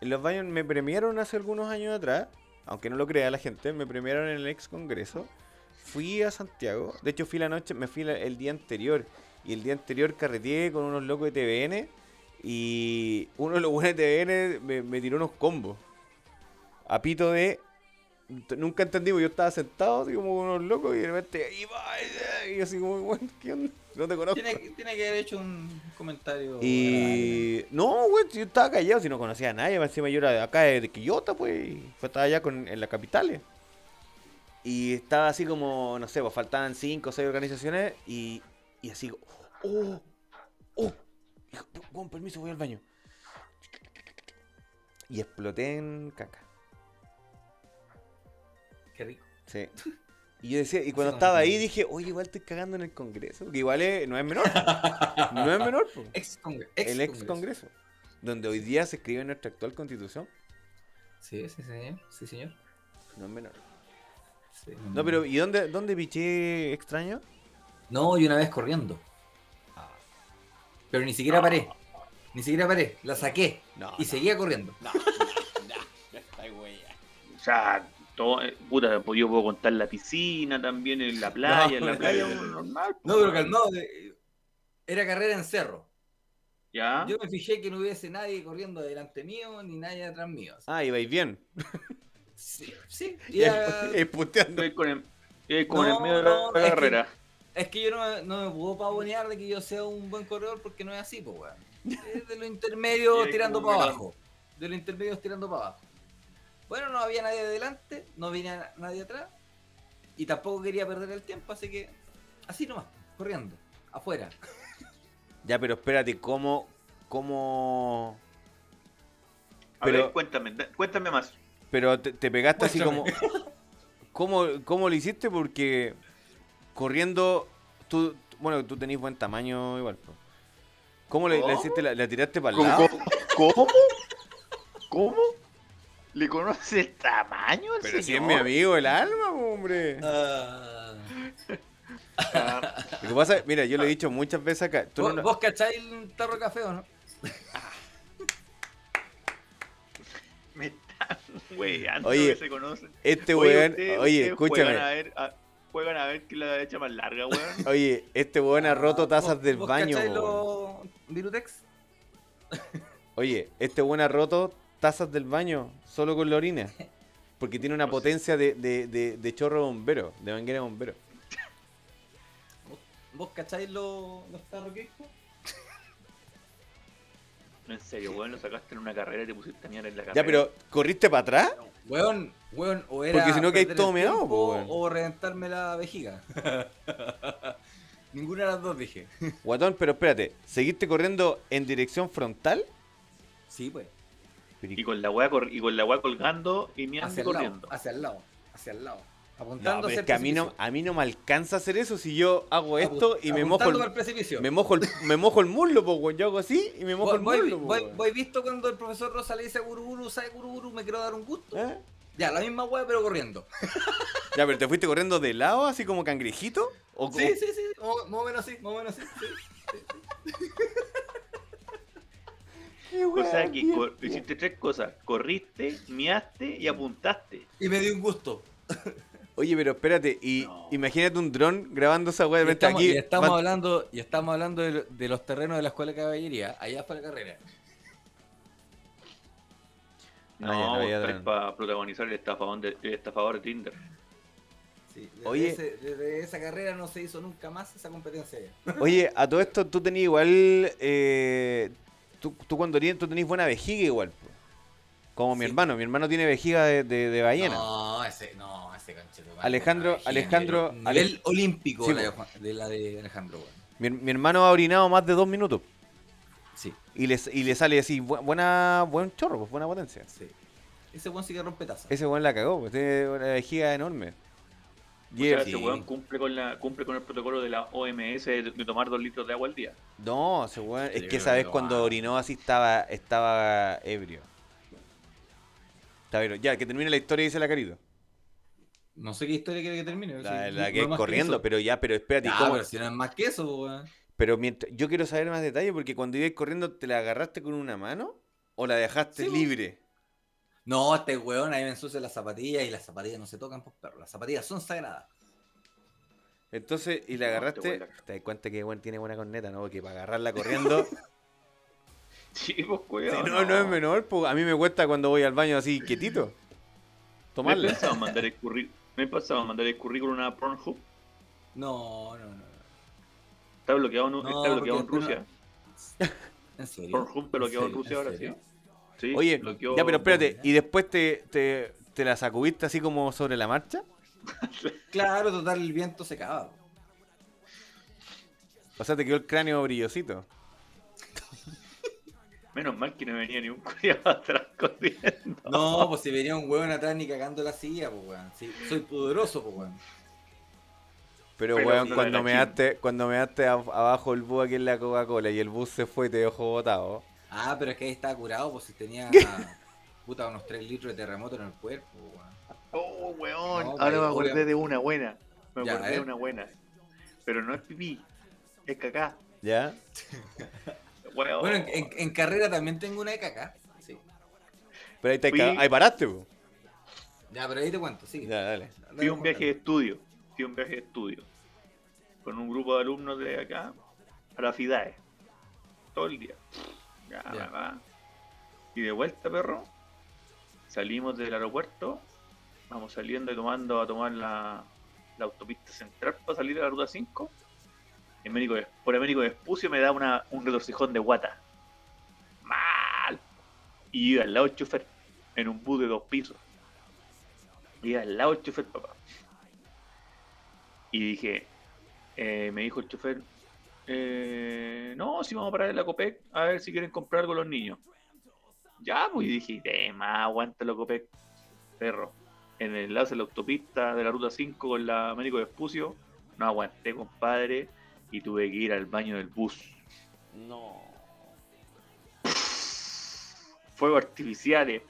En los baños me premiaron hace algunos años atrás, aunque no lo crea la gente, me premiaron en el ex congreso. Fui a Santiago, de hecho fui la noche, me fui la- el día anterior, y el día anterior carreteé con unos locos de TVN, y uno de los buenos de TVN me, me tiró unos combos. A pito de... Nunca entendí, porque yo estaba sentado así como unos locos y de repente... Y, va, y yo así como, bueno, ¿qué onda? No te conozco. Tiene, tiene que haber hecho un comentario. Y. No, güey, yo estaba callado si no conocía a nadie. Encima yo era de acá de Quillota, pues. Fue estaba allá con, en la capital. Y estaba así como, no sé, pues faltaban cinco o seis organizaciones. Y, y así, oh, oh, hijo, con permiso, voy al baño. Y exploté en caca. Qué rico. Sí. Y yo decía, y cuando estaba ahí dije, oye, igual estoy cagando en el Congreso. Que igual es- no es menor. no es menor, pues. Ex congre- el ex Congreso, donde hoy día se escribe nuestra actual constitución, Sí, sí, señor. Sí, señor. no es menor. Sí. No, pero ¿y dónde, dónde piché extraño? No, y una vez corriendo. Pero ni siquiera paré. Ni siquiera paré. La saqué. No, Y seguía corriendo. O sea, todo, eh, puta, pues yo puedo contar la piscina también, en la playa, en la No, playa, no, no. normal. No, pero calmado. eh, Era carrera en cerro. Ya. Yo me fijé que no hubiese nadie corriendo delante mío ni nadie atrás mío. Ah, ibais bien. Sí, sí. Y iba- es puteando. Estoy con el, estoy con No, el medio de la, no, que- carrera. Es que yo no, me- no me puedo pavonear de que yo sea un buen corredor porque no es así, pues, weón. Es de los intermedios tirando para abajo. De los intermedios tirando para abajo. Bueno, no había nadie adelante, no venía nadie atrás. Y tampoco quería perder el tiempo, así que así nomás, corriendo, afuera. Ya, pero espérate, ¿cómo, cómo... A Pero- ver, cuéntame, cuéntame más. Pero te, te pegaste así como... ¿Cómo, ¿Cómo lo hiciste? Porque corriendo, tú, bueno, tú tenés buen tamaño igual. ¿Cómo le, le ¿Cómo? hiciste? ¿La, la tiraste para el ¿Cómo? lado? ¿Cómo? ¿Cómo? ¿Le conoces el tamaño al Pero si es mi amigo el alma, hombre. Ah. Ah, Lo que pasa, mira, yo lo he dicho muchas veces acá. Tú ¿Vos, no- vos cacháis el tarro de café o no? me están weando Oye, que se conocen. este Oye, weón, oye, ustedes Juegan a escúchame. ver, a, juegan a ver quién la derecha más larga, weón. Oye, este weón ha roto tazas ¿Vos- del vos baño. Virutex? Oye, este weón ha roto tazas del baño solo con la orina. Porque tiene una potencia de, de, de, de chorro bombero, de manguera bombero. ¿Vos cacháis los, que No, en serio, weón, lo sacaste en una carrera y te pusiste a mirar en la carrera. Ya, pero ¿corriste para atrás? Weón, weón, o era. Porque si no, que hay perder todo meado, weón. O reventarme la vejiga. Ninguna de las dos dije. Guatón, pero espérate, ¿seguiste corriendo en dirección frontal? Sí, pues. Y con la weá, y con la weá colgando y mirando Hacia corriendo. lado, hacia el lado, hacia el lado. No, Apuntando pero hacia es el que a mí no, a mí no me alcanza a hacer eso si yo hago esto y me mojo el, para el precipicio. me mojo el, me mojo el muslo, weón. Yo hago así y me mojo Voy, el voy, muslo, po, voy- weón. voy visto cuando el profesor Rosa le dice a Guruguru, ¿sabe Guruguru? Me quiero dar un gusto. ¿Eh? Ya, la misma weá, pero corriendo. Ya, pero te fuiste corriendo de lado, así como cangrejito. ¿O Sí, como- sí, sí, más o- más o menos así, más o menos así. sí. Qué O sea que cor- hiciste tres cosas. Corriste, miaste y apuntaste. Y me dio un gusto. Oye, pero espérate, y No. imagínate un dron grabando esa weá de Y repente estamos, aquí. y estamos hablando, y estamos hablando de, de los terrenos de la escuela de caballería. Allá fue la carrera. No, ya, no había dron. para protagonizar el estafador de, el estafador de Tinder. Sí, desde, Oye. ese- desde esa carrera no se hizo nunca más esa competencia. ya. Oye, a todo esto tú tenías igual. eh, tú, tú cuando eres, tú tenés buena vejiga igual. po. Como mi Sí. hermano. Mi hermano tiene vejiga de, de, de ballena. No, ese, no, ese conchetumare, Alejandro- Alejandro- nivel, Ale- olímpico Sí, la de, la de Alejandro. Mi, mi hermano ha orinado más de dos minutos. Sí, Y le, y le sale así, bu- buena, buen chorro, pues, buena potencia. sí. Ese weón sí que rompe taza. Ese weón la cagó, pues, tiene una vejiga enorme. Y O sea, él- ese weón cumple con, la, cumple con el protocolo de la OMS de, de tomar dos litros de agua al día. No, ese weón, es que esa vez cuando orinó así estaba, estaba ebrio. Estaba ebrio. Ya, que termine la historia dice la carito. No sé qué historia quiere que termine. La, sí, que es corriendo, pero ya, pero espérate, pero si no es más que eso, weón. Pero mientras, yo quiero saber más detalle porque cuando ibas corriendo, ¿te la agarraste con una mano? ¿O la dejaste Sí, libre? No, este weón ahí me ensucia las zapatillas y las zapatillas no se tocan, pues perro. Las zapatillas son sagradas. Entonces, y la No, agarraste, te te das cuenta que weón tiene buena corneta, ¿no? Porque para agarrarla corriendo, Sí, pues Sí, cuidado. no, no es menor, pues a mí me cuesta cuando voy al baño así quietito. ¿No he Tomarla. pensado en mandar el currículum? ¿No he pensado en mandar el currículum a Pornhub? No, no, no. Está bloqueado, en- No, está bloqueado en Rusia. ¿En serio? Pornhub está bloqueado en serio? Rusia ¿En ahora, serio? Sí, Oye, bloqueó- ya, pero espérate. ¿y después te, te, te la sacudiste así como sobre la marcha? Claro, total, el viento se acaba. O sea, te quedó el cráneo brillosito. Menos mal que no venía ni un culiado atrás corriendo. No, pues si venía un hueón atrás ni cagando la silla, pues weón. Sí, soy poderoso, pues weón. Pero, Pero weón, no cuando me daste, cuando me daste abajo el búho aquí en la Coca-Cola y el bus se fue y te dejó botado. Ah, pero es que ahí estaba curado, pues si tenía puta unos 3 litros de terremoto en el cuerpo, weón. Oh, weón. No, Ahora me acordé de una buena. Me Ya, acordé de una buena. Pero no es pipí, es cacá. ¿Ya? Weón. Bueno, en, en- en carrera también tengo una de caca. Sí. Pero ahí, te Fui- ahí paraste, po. Ya, pero ahí te cuento, sí. Ya, dale. Fui a un viaje de estudio. Fui a un viaje de estudio. Con un grupo de alumnos de acá. A la FIDAE. Todo el día. Ya, Ya. va. Y de vuelta, perro. Salimos del aeropuerto. Vamos saliendo y tomando a tomar la, la autopista central para salir a la ruta 5. Y el médico, por el médico de Espucio me da una, un retorcijón de guata. Mal. Y iba al lado del chofer. En un bus de dos pisos. Iba al lado del chofer, papá. Y dije, eh, me dijo el chofer, eh, no, si vamos a parar en la Copec, a ver si quieren comprar algo los niños. Ya, pues, y dije, eh, más aguanta la Copec, perro. En el enlace de la autopista de la ruta 5 con la médico de Espucio, no aguanté, compadre, y tuve que ir al baño del bus. No. Fuegos artificiales.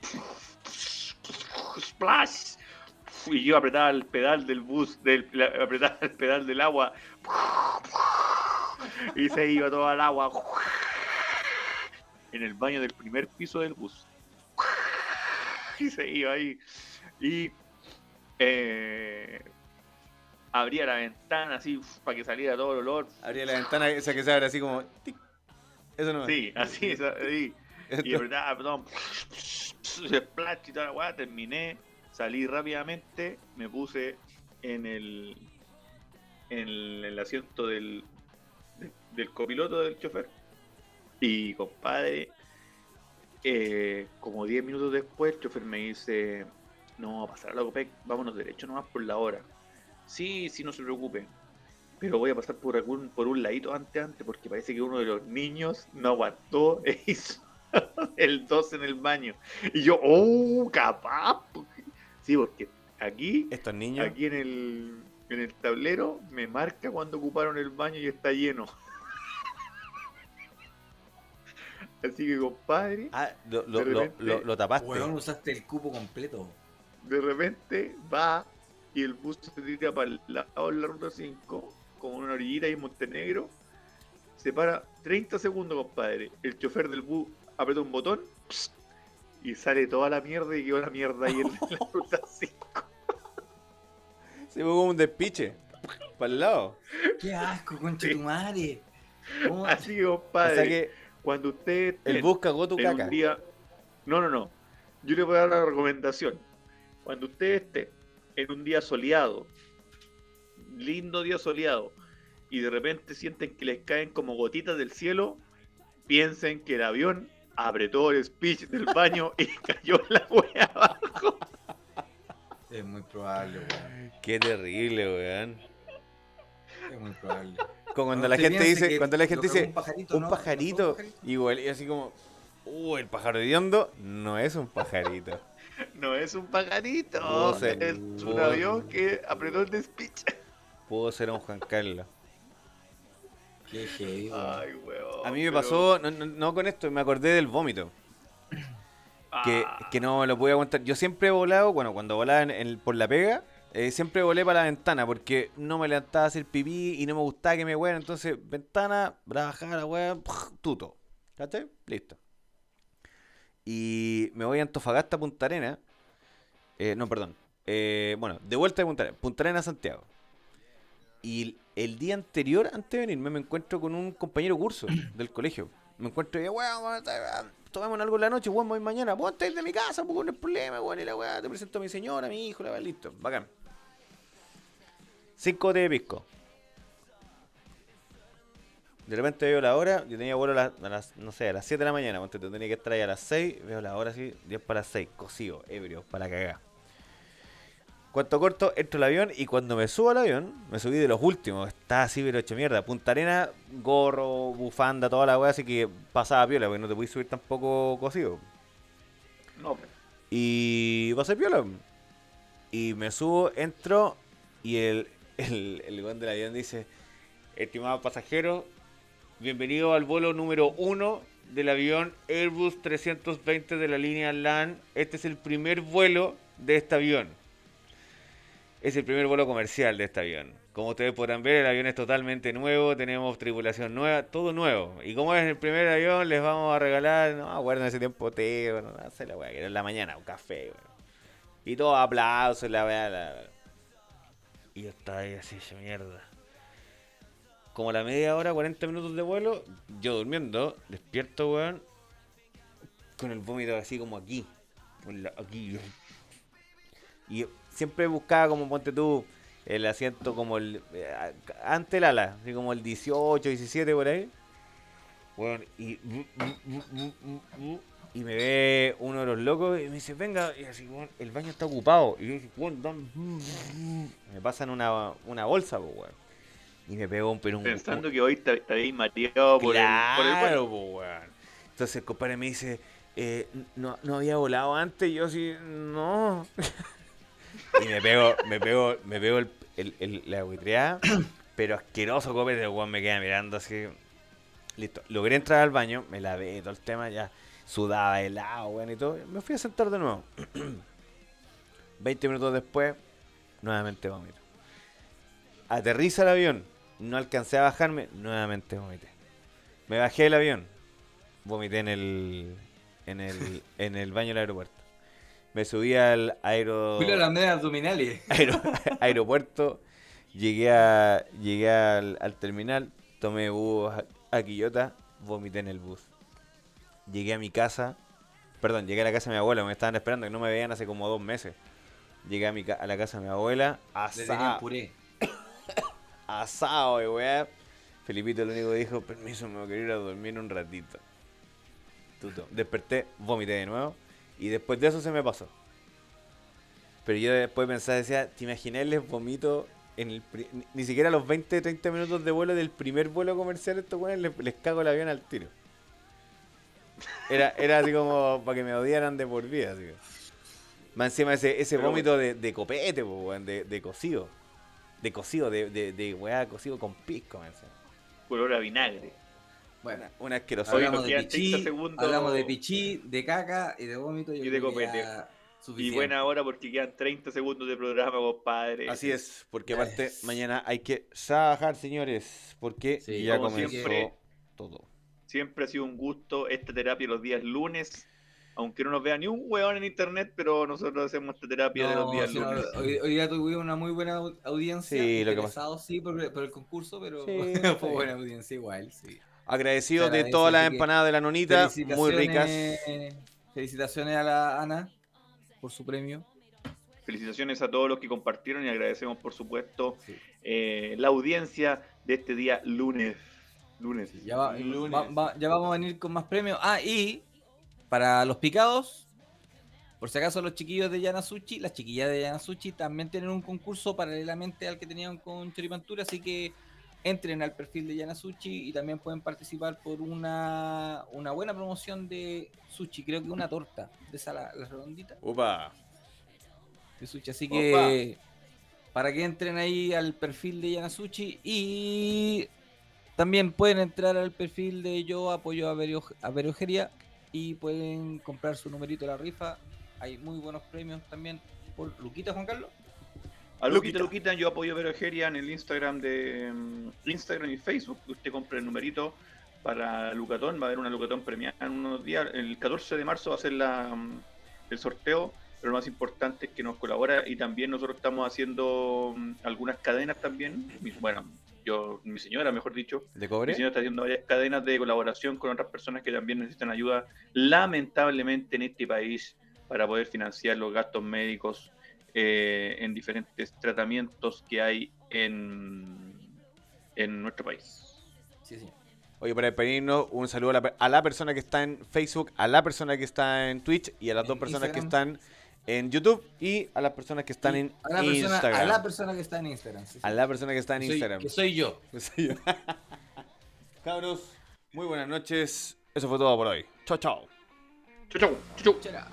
Splash. Y yo apretaba el pedal del bus, del, apretaba el pedal del agua. Y se iba toda el agua. En el baño del primer piso del bus. Y se iba ahí. Y eh, abría la ventana así para que saliera todo el olor. Abría la ventana esa que se abre así como. tic. Eso no. Sí, así, esa- ahí. Y apretaba, perdón, splash y toda la weá, terminé, salí rápidamente, me puse en el en el asiento del, de- del copiloto del chofer y compadre, eh, como 10 minutos después el chofer me dice, no, a pasar a la Copec, vámonos derecho nomás por la hora. Sí, sí, no se preocupe. Pero voy a pasar por algún, por un ladito antes, antes, porque parece que uno de los niños no aguantó e hizo el 2 en el baño. Y yo, oh, capaz. porque-". Sí, porque aquí, Estos niños. aquí en el, en el tablero, me marca cuando ocuparon el baño y está lleno. Así que, compadre, Ah, lo, lo, De lo, repente- lo- lo tapaste. Weón, usaste el cupo completo. de repente va y el bus se tira para el lado de la ruta 5, con una orillita ahí en Montenegro. Se para 30 segundos, compadre. El chofer del bus aprieta un botón pss, y sale toda la mierda y quedó la mierda ahí en la ruta 5. Se fue como un despiche. Para el lado. ¡Qué asco, concha Sí. tu madre! ¿Cómo- Así que, O compadre, sea que cuando usted el estén bus cagó tu en caca. un día... No, no, no. Yo le voy a dar la recomendación. Cuando usted esté en un día soleado lindo día soleado y de repente sienten que les caen como gotitas del cielo, piensen que el avión apretó el speech del baño y cayó la wea abajo. Es muy probable, weón. Qué terrible, weón. Es muy probable. Como cuando No, la gente dice, cuando la gente dice un pajarito, un ¿no? pajarito, ¿No fue un pajarito? igual, y así como, uh, el pájaro hediondo no es un pajarito. No es un pajarito, ser. es un avión que apretó el speech. Pudo ser un Juan Carlos. Qué heavy, weón. Ay, weón. A mí me pero- pasó, no, no- no con esto, me acordé del vómito. Que, Ah, que no me lo pude aguantar. Yo siempre he volado, bueno, cuando volaba en el- por la pega, eh, siempre volé para la ventana porque no me levantaba a hacer pipí y no me gustaba que me huean. Entonces, ventana, bajar la wea, tuto. ¿Cachai? Listo. Y me voy a Antofagasta, Punta Arena. Eh, no, perdón. Eh, bueno, de vuelta de Punta Arena. Punta Arena, Santiago. Y el día anterior, antes de venirme, me encuentro con un compañero curso del colegio. Me encuentro y digo, weón, tomemos algo en la noche, weón, voy mañana. Weón, estáis de mi casa, pues no hay problema, weón. Y la weá, te presento a mi señora, a mi hijo, la weá, listo. Bacán. Cinco de pisco. De repente veo la hora, yo tenía vuelo a las, a las, no sé, a las 7 de la mañana, tú, tenía que estar ahí a las 6, veo la hora así, 10 para las 6, cocido, ebrio, para cagar. Cuanto corto, entro al avión y cuando me subo al avión, me subí de los últimos, estaba así pero hecho mierda. Punta Arena, gorro, bufanda, toda la weá, así que pasaba piola, porque no te puedes subir tampoco cocido. No, pues. Y pasé piola. Y me subo, entro y el, el, el del avión dice, estimado pasajero, bienvenido al vuelo número uno del avión Airbus 320 de la línea LAN. Este es el primer vuelo de este avión. Es el primer vuelo comercial de este avión. Como ustedes podrán ver, el avión es totalmente nuevo, tenemos tripulación nueva, todo nuevo. Y como es el primer avión, les vamos a regalar, no, acuerdan ese tiempo té, bueno, no sé la weá, que era en la mañana, un café, weón. Y todo aplausos, la weá, la... Y yo estaba ahí así, mierda. Como la media hora, 40 minutos de vuelo, yo durmiendo, despierto, weón, con el vómito así como aquí. aquí. Y siempre buscaba como, ponte tú, el asiento como el... eh, ante el ala, así como el 18, 17 por ahí. Weón, y... Y me ve uno de los locos y me dice, venga, y así, el baño está ocupado. Y yo dije, weón, dame- me pasan una, una bolsa, pues, weón. Y me pegó un pero un- Pensando que hoy te, te habéis mareado por, el, por el vuelo. Claro, po, weón. Entonces el compadre me dice, eh, no, no había volado antes, y yo así, no. y me pego, me pego, me pego el, el, el- la buitreada, pero asqueroso copete, el weón me queda mirando así. Listo. Logré entrar al baño, me lavé todo el tema, ya sudaba helado, weón, y todo. Me fui a sentar de nuevo. 20 minutos después, nuevamente vomito. Aterriza el avión, no alcancé a bajarme, nuevamente vomité. Me bajé del avión, vomité en el, en el, en el baño del aeropuerto. Me subí al aero, abdominales. aero- aeropuerto, llegué, a, llegué al, al terminal, tomé bus a, a Quillota, vomité en el bus. Llegué a mi casa, perdón, llegué a la casa de mi abuela, me estaban esperando, que no me veían hace como dos meses. Llegué a, mi, ca- a la casa de mi abuela, asado, puré. asado de weá. Felipito lo único que dijo, permiso, me voy a ir a dormir un ratito. Tuto. Desperté, vomité de nuevo. Y después de eso se me pasó. Pero yo después pensaba, decía, ¿te imaginas les vomito en el pri- ni, siquiera a los 20, 30 minutos de vuelo del primer vuelo comercial estos weones les, les cago el avión al tiro? Era, era así como para que me odiaran de por vida, así que. Más encima ese, ese vómito de, de copete, po, de, de cocido. De cocido, de, de, de weá cocido con pisco. Color a vinagre. Bueno, Una asquerosa. Hablamos de quedan 30 pichí, segundos. hablamos de pichí, de caca y de vómito. Y de copete. Y buena hora porque quedan 30 segundos de programa, compadre. Así es, porque aparte mañana hay que trabajar, señores, porque Sí, ya como comenzó siempre. todo. Siempre ha sido un gusto esta terapia los días lunes. Aunque no nos vea ni un weón en internet, pero nosotros hacemos esta terapia de los días sí, no, lunes. hoy, hoy día tuve una muy buena au- audiencia. Sí, lo que interesados, sí, por, por el concurso, pero Sí, fue buena audiencia igual, sí. Agradecido de todas las empanadas de la nonita, muy ricas. Felicitaciones- Felicitaciones a la Ana por su premio. felicitaciones a todos los que compartieron y agradecemos, por supuesto, Sí. eh, la audiencia de este día lunes. Lunes. Ya, va- Lunes. va- va- ya vamos a venir con más premios. Ah, y para los picados, por si acaso los chiquillos de Yanasuchi, las chiquillas de Yanasuchi también tienen un concurso paralelamente al que tenían con Choripantura, así que entren al perfil de Yanasuchi y también pueden participar por una, una buena promoción de sushi, creo que una torta, de esa la, la redondita Upa. de sushi. Así que para que entren ahí al perfil de Yanasuchi y también pueden entrar al perfil de Yo Apoyo a, Verio, a Veriojería y pueden comprar su numerito de la rifa. Hay muy buenos premios también por Luquita Juan Carlos. A Luquita Luquita. Yo apoyo a Verogeria en el Instagram de mm, Instagram y Facebook. Usted compre el numerito para Lucatón. Va a haber una Lucatón premiada en unos días. El 14 de marzo va a ser la, mm, el sorteo. Pero lo más importante es que nos colabora y también nosotros estamos haciendo mm, algunas cadenas también. Bueno, yo, mi señora, mejor dicho, ¿De mi señora está haciendo varias cadenas de colaboración con otras personas que también necesitan ayuda, lamentablemente en este país, para poder financiar los gastos médicos eh, en diferentes tratamientos que hay en, en nuestro país. Sí. Oye, para despedirnos, un saludo a la, pe- a la persona que está en Facebook, a la persona que está en Twitch y a las En dos personas que están en YouTube y a las personas que están en a la, persona, Instagram. a la persona que está en Instagram. sí, sí. A la persona que está en Que soy- Instagram. que soy yo. Sí. Cabros, muy buenas noches. Eso fue todo por hoy. Chao, chao. Chau, chau, chau. Chara.